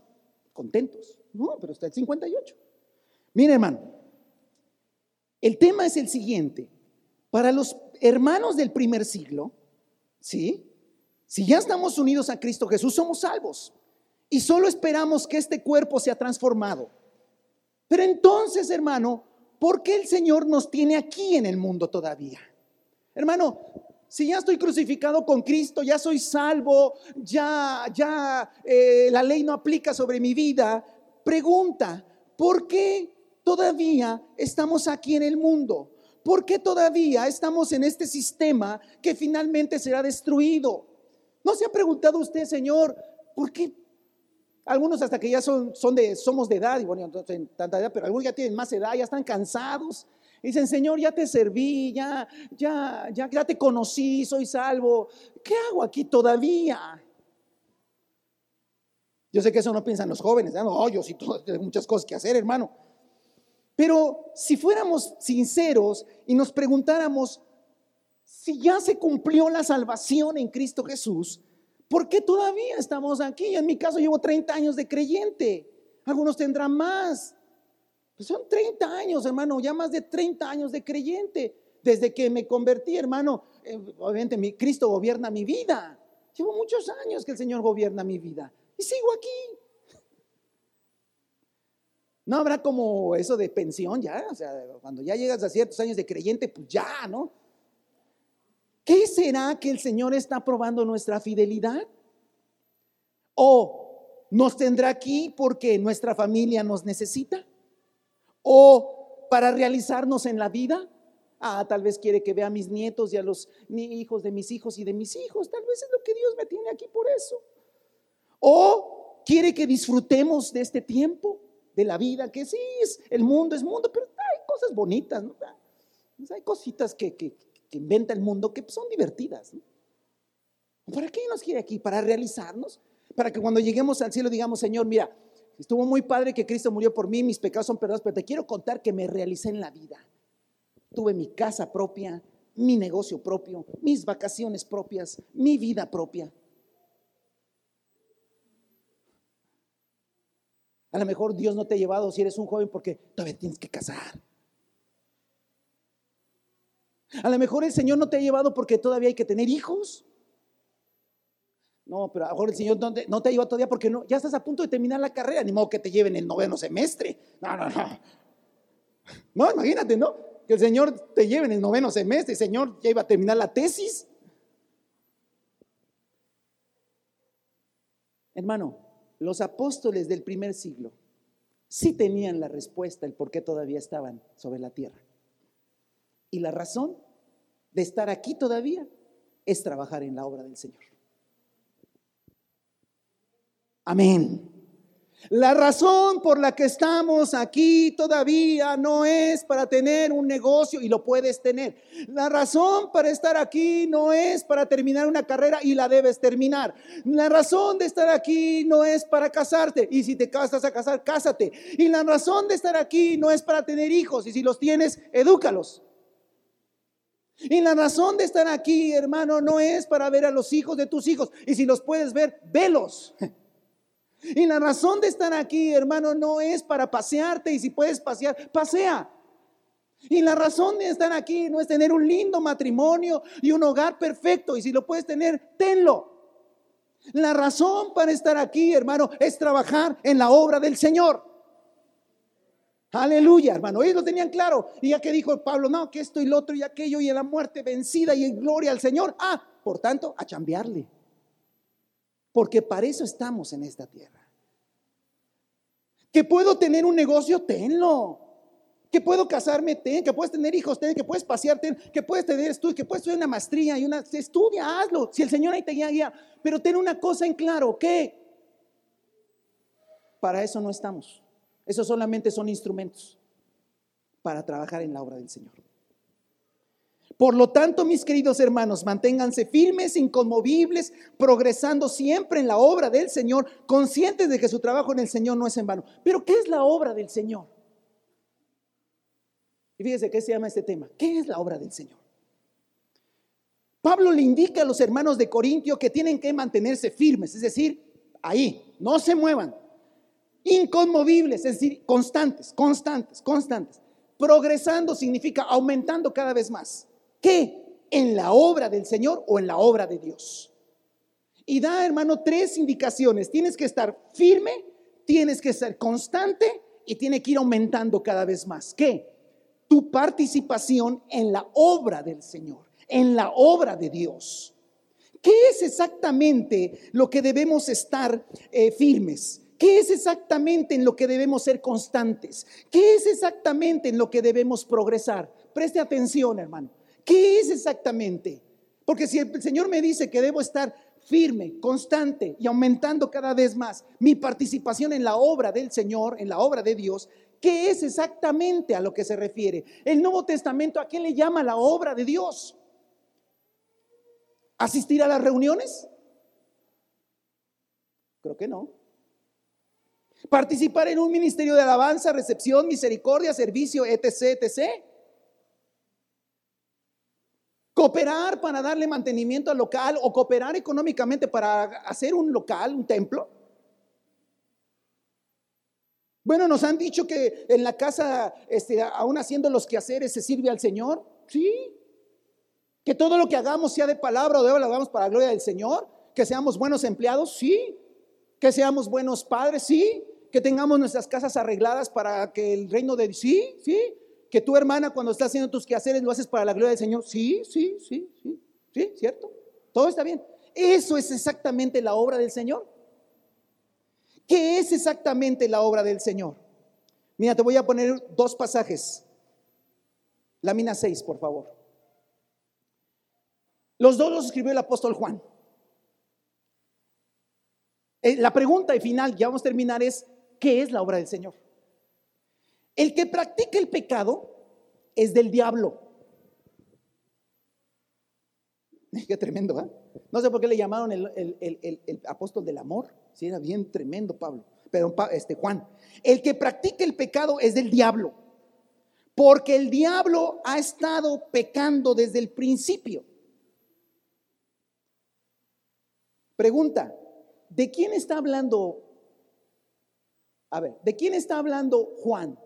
contentos. No, pero está el 58. Mire, hermano, el tema es el siguiente. Para los hermanos del primer siglo, ¿sí? Si ya estamos unidos a Cristo Jesús, somos salvos. Y solo esperamos que este cuerpo sea transformado. Pero entonces, hermano, ¿por qué el Señor nos tiene aquí en el mundo todavía? Hermano, si ya estoy crucificado con Cristo, ya soy salvo, ya, ya eh, la ley no aplica sobre mi vida, pregunta, ¿por qué todavía estamos aquí en el mundo? ¿Por qué todavía estamos en este sistema que finalmente será destruido? ¿No se ha preguntado usted, Señor, por qué? Algunos hasta que ya son, somos de edad, y bueno, entonces tanta edad, pero algunos ya tienen más edad, ya están cansados, Dicen, Señor, ya te serví, ya, ya, ya, ya te conocí, soy salvo. ¿Qué hago aquí todavía? Yo sé que eso no piensan los jóvenes. No, yo sí tengo muchas cosas que hacer, hermano. Pero si fuéramos sinceros y nos preguntáramos si ya se cumplió la salvación en Cristo Jesús, ¿por qué todavía estamos aquí? En mi caso llevo 30 años de creyente. Algunos tendrán más. Pues son 30 años, hermano, ya más de 30 años de creyente. Desde que me convertí, hermano, eh, obviamente mi Cristo gobierna mi vida. Llevo muchos años que el Señor gobierna mi vida y sigo aquí. No habrá como eso de pensión ya, o sea, cuando ya llegas a ciertos años de creyente, pues ya, ¿no? ¿Qué será que el Señor está probando nuestra fidelidad? ¿O nos tendrá aquí porque nuestra familia nos necesita? ¿O para realizarnos en la vida? Ah, tal vez quiere que vea a mis nietos y a los hijos de mis hijos y de mis hijos. Tal vez es lo que Dios me tiene aquí por eso. O quiere que disfrutemos de este tiempo de la vida, que sí, es, el mundo es mundo, pero hay cosas bonitas, ¿no? Pues hay cositas que, que, inventa el mundo que son divertidas. ¿Para qué nos quiere aquí? ¿Para realizarnos? Para que cuando lleguemos al cielo digamos, Señor, mira, estuvo muy padre que Cristo murió por mí, mis pecados son perdonados, pero te quiero contar que me realicé en la vida. Tuve mi casa propia, mi negocio propio, mis vacaciones propias, mi vida propia. A lo mejor Dios no te ha llevado si eres un joven porque todavía tienes que casar. A lo mejor el Señor no te ha llevado porque todavía hay que tener hijos. No, pero a lo mejor el Señor no te, ha llevado todavía porque no, ya estás a punto de terminar la carrera, ni modo que te lleven el noveno semestre. No, no, no. No, imagínate, ¿no? Que el Señor te lleve en el noveno semestre, el Señor ya iba a terminar la tesis. Hermano, los apóstoles del primer siglo sí tenían la respuesta, el por qué todavía estaban sobre la tierra. Y la razón de estar aquí todavía es trabajar en la obra del Señor. Amén. La razón por la que estamos aquí todavía no es para tener un negocio y lo puedes tener. La razón para estar aquí no es para terminar una carrera y la debes terminar. La razón de estar aquí no es para casarte y si te casas a casar, cásate. Y la razón de estar aquí no es para tener hijos y si los tienes, edúcalos. Y la razón de estar aquí, hermano, no es para ver a los hijos de tus hijos y si los puedes ver, velos. Y la razón de estar aquí, hermano, no es para pasearte y si puedes pasear, pasea. Y la razón de estar aquí no es tener un lindo matrimonio y un hogar perfecto y si lo puedes tener, tenlo. La razón para estar aquí, hermano, es trabajar en la obra del Señor. Aleluya, hermano. Ellos lo tenían claro. Y ya que dijo Pablo, no, que esto y lo otro y aquello y en la muerte vencida y en gloria al Señor. Ah, por tanto, a chambearle porque para eso estamos en esta tierra. Que puedo tener un negocio, tenlo. Que puedo casarme, ten. Que puedes tener hijos, ten. Que puedes pasearte, Que puedes tener estudios, que puedes estudiar una maestría y una... Estudia, hazlo. Si el Señor ahí te guía, guía. Pero ten una cosa en claro, que para eso no estamos. Eso solamente son instrumentos para trabajar en la obra del Señor. Por lo tanto, mis queridos hermanos, manténganse firmes, inconmovibles, progresando siempre en la obra del Señor, conscientes de que su trabajo en el Señor no es en vano. Pero, ¿qué es la obra del Señor? Y fíjese qué se llama este tema. ¿Qué es la obra del Señor? Pablo le indica a los hermanos de Corintio que tienen que mantenerse firmes, es decir, ahí, no se muevan, inconmovibles, es decir, constantes, constantes, constantes. Progresando significa aumentando cada vez más. ¿Qué? ¿En la obra del Señor o en la obra de Dios? Y da, hermano, tres indicaciones. Tienes que estar firme, tienes que ser constante y tiene que ir aumentando cada vez más. ¿Qué? Tu participación en la obra del Señor, en la obra de Dios. ¿Qué es exactamente lo que debemos estar eh, firmes? ¿Qué es exactamente en lo que debemos ser constantes? ¿Qué es exactamente en lo que debemos progresar? Preste atención, hermano. ¿Qué es exactamente? Porque si el Señor me dice que debo estar firme, constante y aumentando cada vez más mi participación en la obra del Señor, en la obra de Dios, ¿qué es exactamente a lo que se refiere? El Nuevo Testamento, ¿a qué le llama la obra de Dios? ¿Asistir a las reuniones? Creo que no. ¿Participar en un ministerio de alabanza, recepción, misericordia, servicio, etc., etc.? Cooperar para darle mantenimiento al local o cooperar económicamente para hacer un local, un templo. Bueno, nos han dicho que en la casa, este, aún haciendo los quehaceres, se sirve al Señor. Sí. Que todo lo que hagamos sea de palabra o de obra, lo hagamos para la gloria del Señor. Que seamos buenos empleados. Sí. Que seamos buenos padres. Sí que tengamos nuestras casas arregladas para que el reino de sí, sí, que tu hermana cuando está haciendo tus quehaceres lo haces para la gloria del Señor. Sí, sí, sí, sí, sí, cierto. Todo está bien. Eso es exactamente la obra del Señor. ¿Qué es exactamente la obra del Señor? Mira, te voy a poner dos pasajes. Lámina 6, por favor. Los dos los escribió el apóstol Juan. Eh, la pregunta y final, ya vamos a terminar, es, ¿qué es la obra del Señor? El que practica el pecado es del diablo. Qué tremendo, ¿eh? No sé por qué le llamaron el, apóstol del amor. Si era bien tremendo, Pablo. Pero este Juan, el que practica el pecado es del diablo. Porque el diablo ha estado pecando desde el principio. Pregunta, ¿de quién está hablando? A ver, ¿de quién está hablando Juan?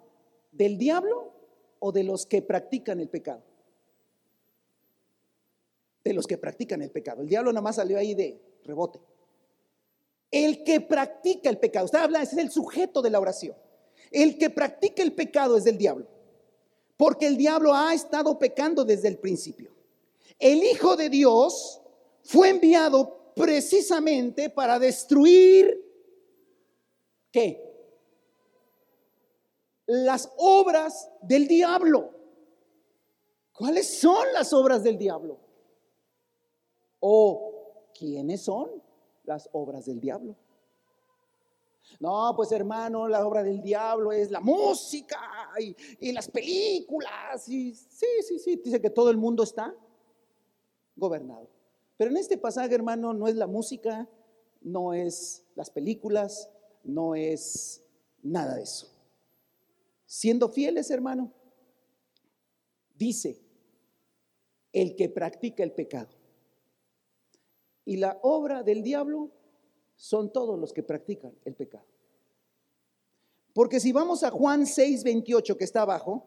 ¿Del diablo o de los que practican el pecado? De los que practican el pecado. El diablo nada más salió ahí de rebote. El que practica el pecado, usted habla, es el sujeto de la oración. El que practica el pecado es del diablo, porque el diablo ha estado pecando desde el principio. El Hijo de Dios fue enviado precisamente para destruir, ¿qué? Las obras del diablo. ¿Cuáles son las obras del diablo? ¿O quiénes son? las obras del diablo. No, pues hermano, la obra del diablo es la música y, las películas. Y sí, sí, sí, dice que todo el mundo está gobernado. Pero en este pasaje, hermano, no es la música, no es las películas, no es nada de eso. Siendo fieles, hermano, dice el que practica el pecado. Y la obra del diablo son todos los que practican el pecado. Porque si vamos a Juan 6, 28 que está abajo,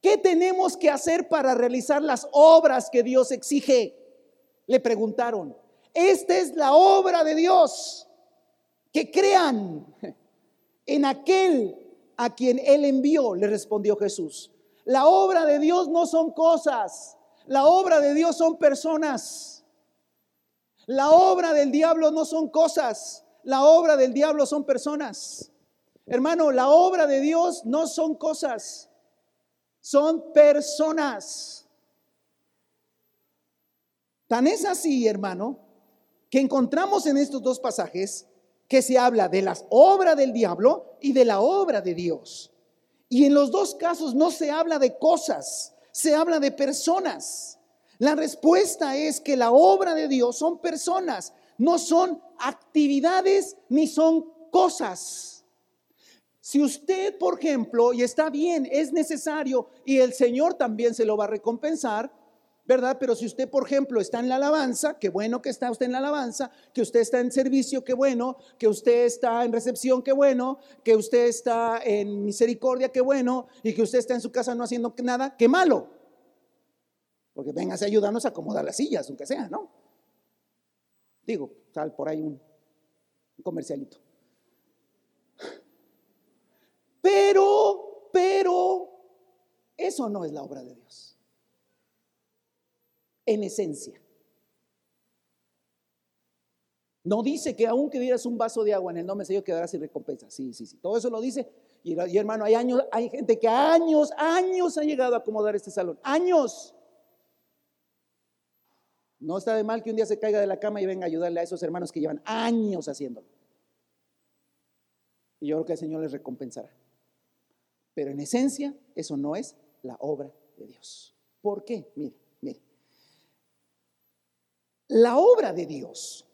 ¿qué tenemos que hacer para realizar las obras que Dios exige? Le preguntaron. Esta es la obra de Dios, que crean en aquel a quien Él envió, le respondió Jesús. La obra de Dios no son cosas, la obra de Dios son personas. La obra del diablo no son cosas, la obra del diablo son personas. Hermano, la obra de Dios no son cosas, son personas. Tan es así, hermano, que encontramos en estos dos pasajes que se habla de las obras del diablo y de la obra de Dios. Y en los dos casos no se habla de cosas, se habla de personas. La respuesta es que la obra de Dios son personas, no son actividades ni son cosas. Si usted, por ejemplo, y está bien, es necesario y el Señor también se lo va a recompensar, ¿verdad? Pero si usted, por ejemplo, está en la alabanza, qué bueno que está usted en la alabanza, que usted está en servicio, qué bueno, que usted está en recepción, qué bueno, que usted está en misericordia, qué bueno, y que usted está en su casa no haciendo nada, qué malo. Porque vengas a ayudarnos a acomodar las sillas, aunque sea, ¿no? Digo, sal por ahí un, comercialito. Pero, pero, eso no es la obra de Dios. En esencia. No dice que aunque dieras un vaso de agua en el nombre de Señor quedarás sin recompensa. Sí, sí, sí. Todo eso lo dice. Y, hermano, hay años, hay gente que años, años ha llegado a acomodar este salón. Años. No está de mal que un día se caiga de la cama y venga a ayudarle a esos hermanos que llevan años haciéndolo. Y yo creo que el Señor les recompensará. Pero en esencia, eso no es la obra de Dios. ¿Por qué? Mire. La obra de Dios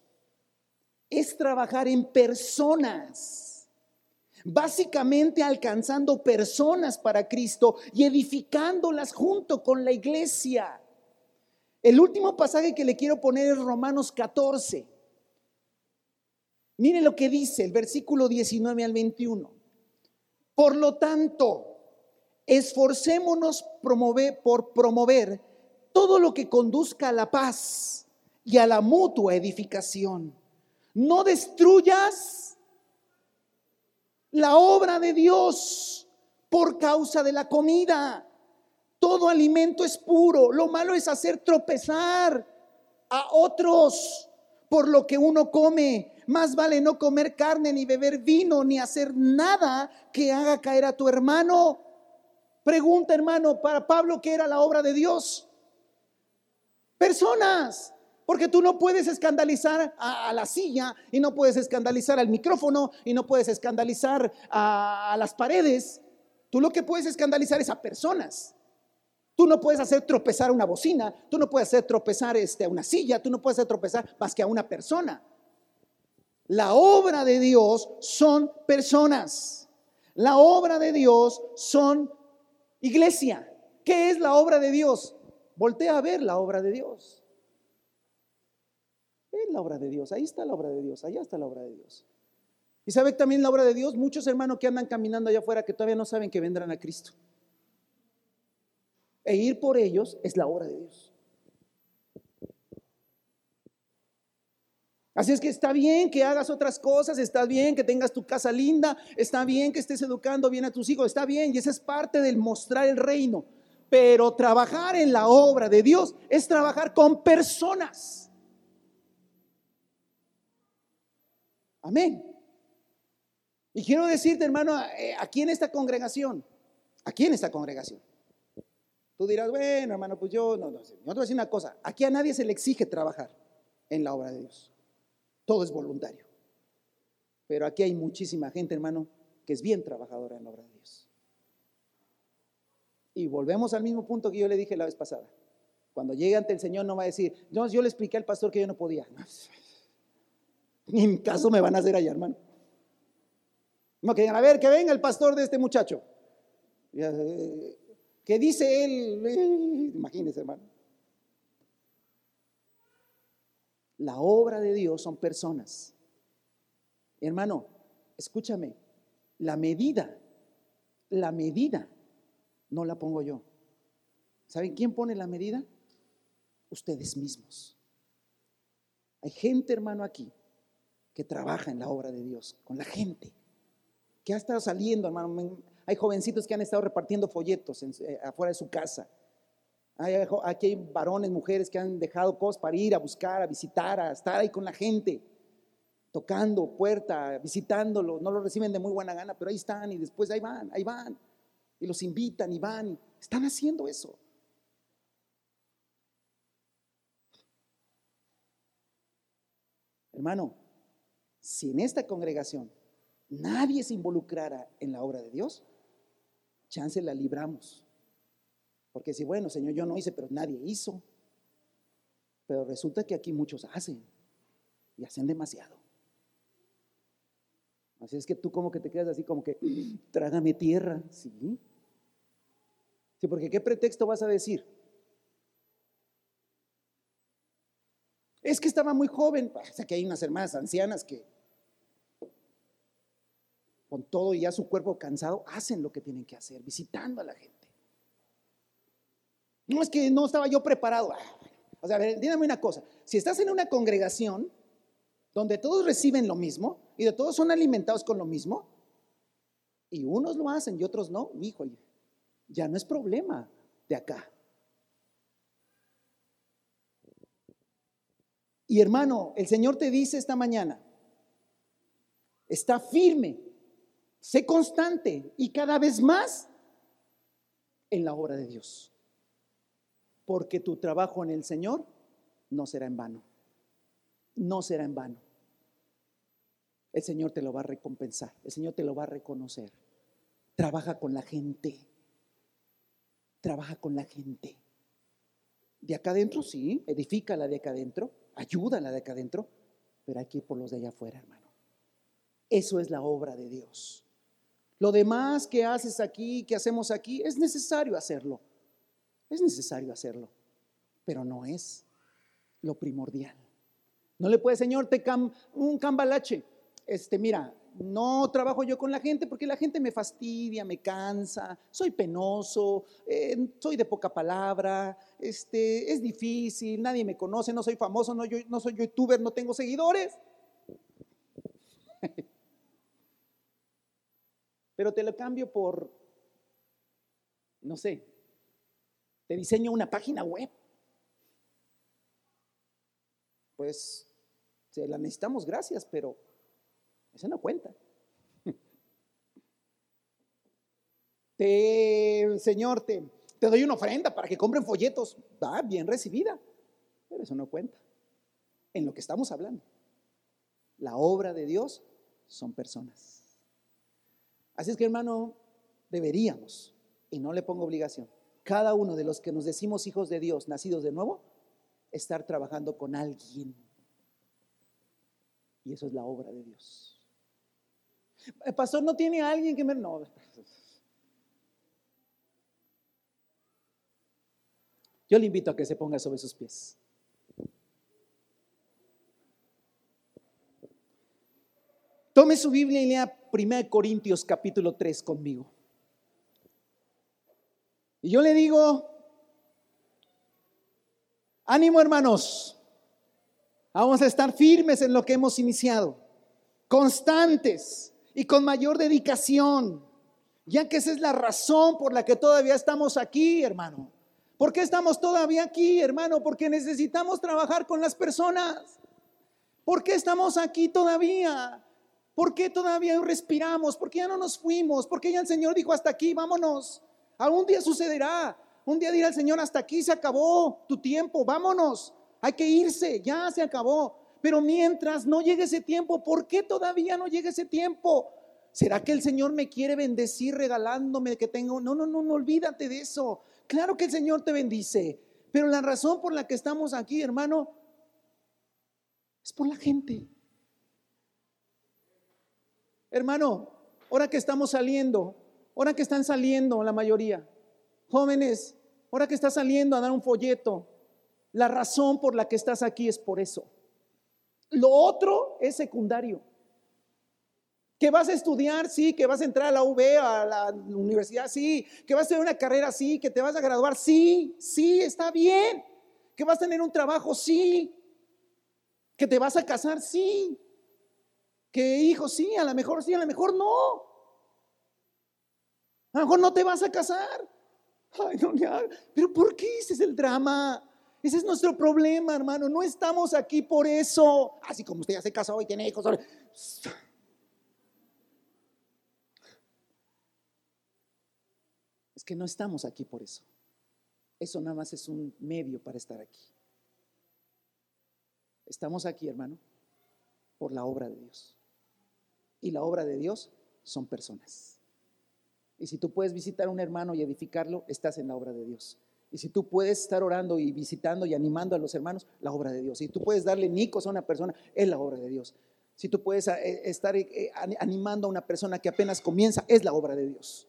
es trabajar en personas, básicamente alcanzando personas para Cristo y edificándolas junto con la iglesia. El último pasaje que le quiero poner es Romanos 14. Mire lo que dice el versículo 19 al 21. Por lo tanto, esforcémonos promover, por promover todo lo que conduzca a la paz y a la mutua edificación. No destruyas la obra de Dios por causa de la comida. Todo alimento es puro. Lo malo es hacer tropezar a otros por lo que uno come. Más vale no comer carne, ni beber vino, ni hacer nada que haga caer a tu hermano. Pregunta, hermano, para Pablo, ¿qué era la obra de Dios? Personas. Porque tú no puedes escandalizar a, la silla y no puedes escandalizar al micrófono y no puedes escandalizar a, las paredes. Tú lo que puedes escandalizar es a personas. Tú no puedes hacer tropezar una bocina, tú no puedes hacer tropezar este, a una silla, tú no puedes hacer tropezar más que a una persona. La obra de Dios son personas. La obra de Dios son iglesia. ¿Qué es la obra de Dios? Voltea a ver la obra de Dios. Es la obra de Dios, ahí está la obra de Dios, allá está la obra de Dios. Y sabe también la obra de Dios, muchos hermanos que andan caminando allá afuera que todavía no saben que vendrán a Cristo e ir por ellos es la obra de Dios. Así es que está bien que hagas otras cosas, está bien que tengas tu casa linda, está bien que estés educando bien a tus hijos, está bien, y esa es parte del mostrar el reino. Pero trabajar en la obra de Dios es trabajar con personas. Amén. Y quiero decirte, hermano, eh, aquí en esta congregación, aquí en esta congregación, Tú dirás, bueno, hermano, pues yo no, no, yo voy a decir una cosa, aquí a nadie se le exige trabajar en la obra de Dios. Todo es voluntario. Pero aquí hay muchísima gente, hermano, que es bien trabajadora en la obra de Dios. Y volvemos al mismo punto que yo le dije la vez pasada. Cuando llegue ante el Señor no va a decir, no, yo le expliqué al pastor que yo no podía. Ni en caso me van a hacer allá, hermano. No, que a ver, que venga el pastor de este muchacho. Eh, ¿Qué dice él? Eh, imagínese, hermano. La obra de Dios son personas. Hermano, escúchame, la medida, la medida no la pongo yo. ¿Saben quién pone la medida? Ustedes mismos. Hay gente, hermano, aquí que trabaja en la obra de Dios, con la gente, que ha estado saliendo, hermano. Hay jovencitos que han estado repartiendo folletos eh, afuera de su casa. Hay, aquí hay varones, mujeres que han dejado cosas para ir a buscar, a visitar, a estar ahí con la gente, tocando puerta, visitándolo. No lo reciben de muy buena gana, pero ahí están y después ahí van, ahí van. Y los invitan y van. Están haciendo eso. Hermano, si en esta congregación nadie se involucrara en la obra de Dios, chance la libramos. Porque si, bueno, Señor, yo no hice, pero nadie hizo. Pero resulta que aquí muchos hacen y hacen demasiado. Así es que tú como que te quedas así como que, trágame tierra, ¿sí? Sí, porque ¿qué pretexto vas a decir? Es que estaba muy joven, o sea que hay unas hermanas ancianas que con todo y ya su cuerpo cansado, hacen lo que tienen que hacer, visitando a la gente. No es que no estaba yo preparado. Ah, o sea, a dígame una cosa. Si estás en una congregación donde todos reciben lo mismo y de todos son alimentados con lo mismo, y unos lo hacen y otros no, hijo, ya no es problema de acá. Y hermano, el Señor te dice esta mañana, está firme Sé constante y cada vez más en la obra de Dios. Porque tu trabajo en el Señor no será en vano. No será en vano. El Señor te lo va a recompensar. El Señor te lo va a reconocer. Trabaja con la gente. Trabaja con la gente. De acá adentro, sí, edifica la de acá adentro, ayuda la de acá adentro, pero hay que ir por los de allá afuera, hermano. Eso es la obra de Dios. Lo demás que haces aquí, que hacemos aquí, es necesario hacerlo. Es necesario hacerlo, pero no es lo primordial. No le puede, Señor, te un cambalache. Este, mira, no trabajo yo con la gente porque la gente me fastidia, me cansa, soy penoso, eh, soy de poca palabra, este, es difícil, nadie me conoce, no soy famoso, no, no soy youtuber, no tengo seguidores. pero te lo cambio por, no sé, te diseño una página web. Pues se la necesitamos, gracias, pero eso no cuenta. Te, Señor, te, te doy una ofrenda para que compren folletos. Va, bien recibida, pero eso no cuenta. En lo que estamos hablando. La obra de Dios son personas. Así es que, hermano, deberíamos, y no le pongo obligación, cada uno de los que nos decimos hijos de Dios, nacidos de nuevo, estar trabajando con alguien. Y eso es la obra de Dios. El pastor no tiene a alguien que me... No. Yo le invito a que se ponga sobre sus pies. Tome su Biblia y lea 1 Corintios capítulo 3 conmigo. Y yo le digo, ánimo hermanos, vamos a estar firmes en lo que hemos iniciado, constantes y con mayor dedicación, ya que esa es la razón por la que todavía estamos aquí, hermano. ¿Por qué estamos todavía aquí, hermano? Porque necesitamos trabajar con las personas. ¿Por qué estamos aquí todavía? ¿Por qué todavía respiramos? ¿Por qué ya no nos fuimos? ¿Por qué ya el Señor dijo hasta aquí, vámonos? Algún día sucederá. Un día dirá el Señor, hasta aquí se acabó tu tiempo, vámonos. Hay que irse, ya se acabó. Pero mientras no llegue ese tiempo, ¿por qué todavía no llega ese tiempo? ¿Será que el Señor me quiere bendecir regalándome que tengo? No, no, no, no olvídate de eso. Claro que el Señor te bendice, pero la razón por la que estamos aquí, hermano, es por la gente. Hermano, ahora que estamos saliendo, ahora que están saliendo la mayoría, jóvenes, ahora que estás saliendo a dar un folleto, la razón por la que estás aquí es por eso. Lo otro es secundario. Que vas a estudiar, sí, que vas a entrar a la UB, a la universidad, sí, que vas a tener una carrera, sí, que te vas a graduar, sí, sí, está bien. Que vas a tener un trabajo, sí. Que te vas a casar, sí. Que hijo, sí, a lo mejor sí, a lo mejor no. A lo mejor no te vas a casar. Ay, no, Pero ¿por qué ese es el drama? Ese es nuestro problema, hermano. No estamos aquí por eso. Así como usted ya se casó y tiene hijos. Es que no estamos aquí por eso. Eso nada más es un medio para estar aquí. Estamos aquí, hermano, por la obra de Dios y la obra de Dios son personas. Y si tú puedes visitar a un hermano y edificarlo, estás en la obra de Dios. Y si tú puedes estar orando y visitando y animando a los hermanos, la obra de Dios. Si tú puedes darle nicos a una persona, es la obra de Dios. Si tú puedes eh, estar eh, animando a una persona que apenas comienza, es la obra de Dios.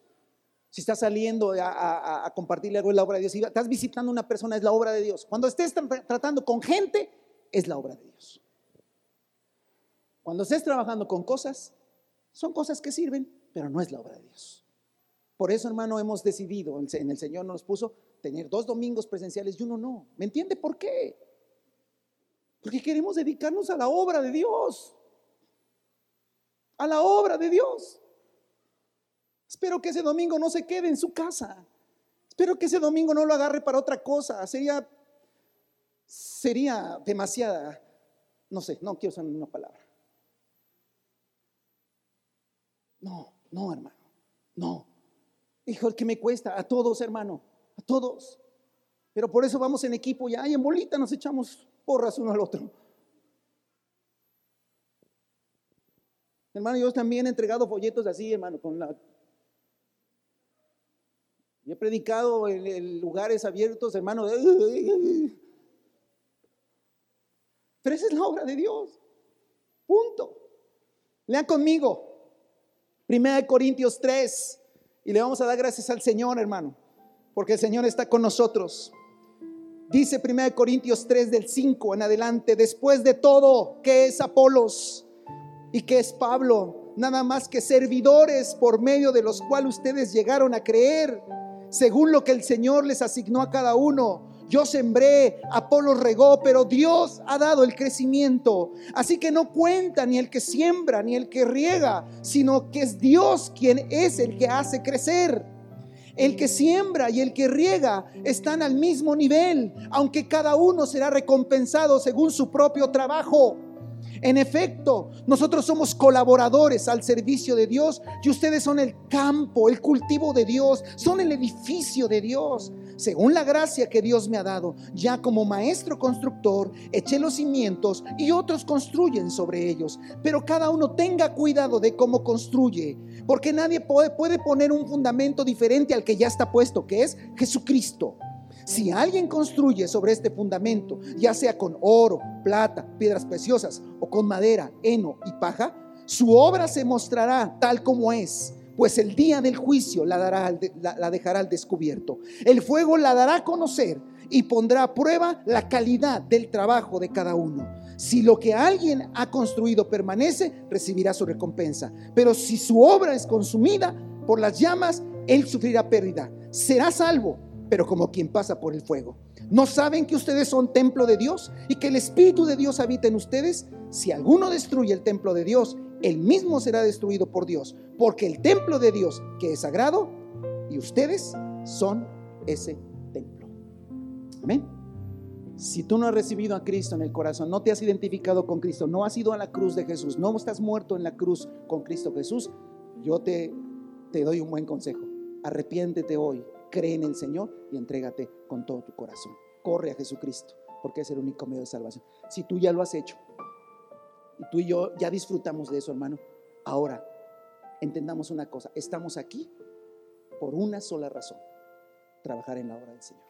Si estás saliendo a, compartirle algo, es la obra de Dios. Si estás visitando a una persona, es la obra de Dios. Cuando estés tratando con gente, es la obra de Dios. Cuando estés trabajando con cosas, son cosas que sirven, pero no es la obra de Dios. Por eso, hermano, hemos decidido, en el Señor nos puso tener dos domingos presenciales y uno no. ¿Me entiende por qué? Porque queremos dedicarnos a la obra de Dios. A la obra de Dios. Espero que ese domingo no se quede en su casa. Espero que ese domingo no lo agarre para otra cosa. Sería, sería demasiada, no sé, no quiero usar una palabra. No, no, hermano, no. Hijo, que me cuesta, a todos, hermano, a todos. Pero por eso vamos en equipo ya y en bolita nos echamos porras uno al otro. Hermano, yo también he entregado folletos así, hermano, con la... Y he predicado en, lugares abiertos, hermano. Pero esa es la obra de Dios. Punto. Lean conmigo. Primera de Corintios 3. Y le vamos a dar gracias al Señor, hermano, porque el Señor está con nosotros. Dice Primera de Corintios 3 del 5 en adelante, después de todo, ¿qué es Apolos? ¿Y qué es Pablo? Nada más que servidores por medio de los cuales ustedes llegaron a creer, según lo que el Señor les asignó a cada uno Yo sembré, Apolo regó, pero Dios ha dado el crecimiento. Así que no cuenta ni el que siembra ni el que riega, sino que es Dios quien es el que hace crecer. El que siembra y el que riega están al mismo nivel, aunque cada uno será recompensado según su propio trabajo. En efecto, nosotros somos colaboradores al servicio de Dios y ustedes son el campo, el cultivo de Dios, son el edificio de Dios. Según la gracia que Dios me ha dado, ya como maestro constructor, eché los cimientos y otros construyen sobre ellos. Pero cada uno tenga cuidado de cómo construye, porque nadie puede, poner un fundamento diferente al que ya está puesto, que es Jesucristo. Si alguien construye sobre este fundamento, ya sea con oro, plata, piedras preciosas o con madera, heno y paja, su obra se mostrará tal como es, pues el día del juicio la, dará, la, dejará al descubierto. El fuego la dará a conocer y pondrá a prueba la calidad del trabajo de cada uno. Si lo que alguien ha construido permanece, recibirá su recompensa. Pero si su obra es consumida por las llamas, él sufrirá pérdida. Será salvo pero como quien pasa por el fuego. ¿No saben que ustedes son templo de Dios y que el Espíritu de Dios habita en ustedes? Si alguno destruye el templo de Dios, él mismo será destruido por Dios, porque el templo de Dios que es sagrado y ustedes son ese templo. Amén. Si tú no has recibido a Cristo en el corazón, no te has identificado con Cristo, no has ido a la cruz de Jesús, no estás muerto en la cruz con Cristo Jesús, yo te, te doy un buen consejo. Arrepiéntete hoy cree en el Señor y entrégate con todo tu corazón. Corre a Jesucristo, porque es el único medio de salvación. Si tú ya lo has hecho y tú y yo ya disfrutamos de eso, hermano, ahora entendamos una cosa, estamos aquí por una sola razón, trabajar en la obra del Señor.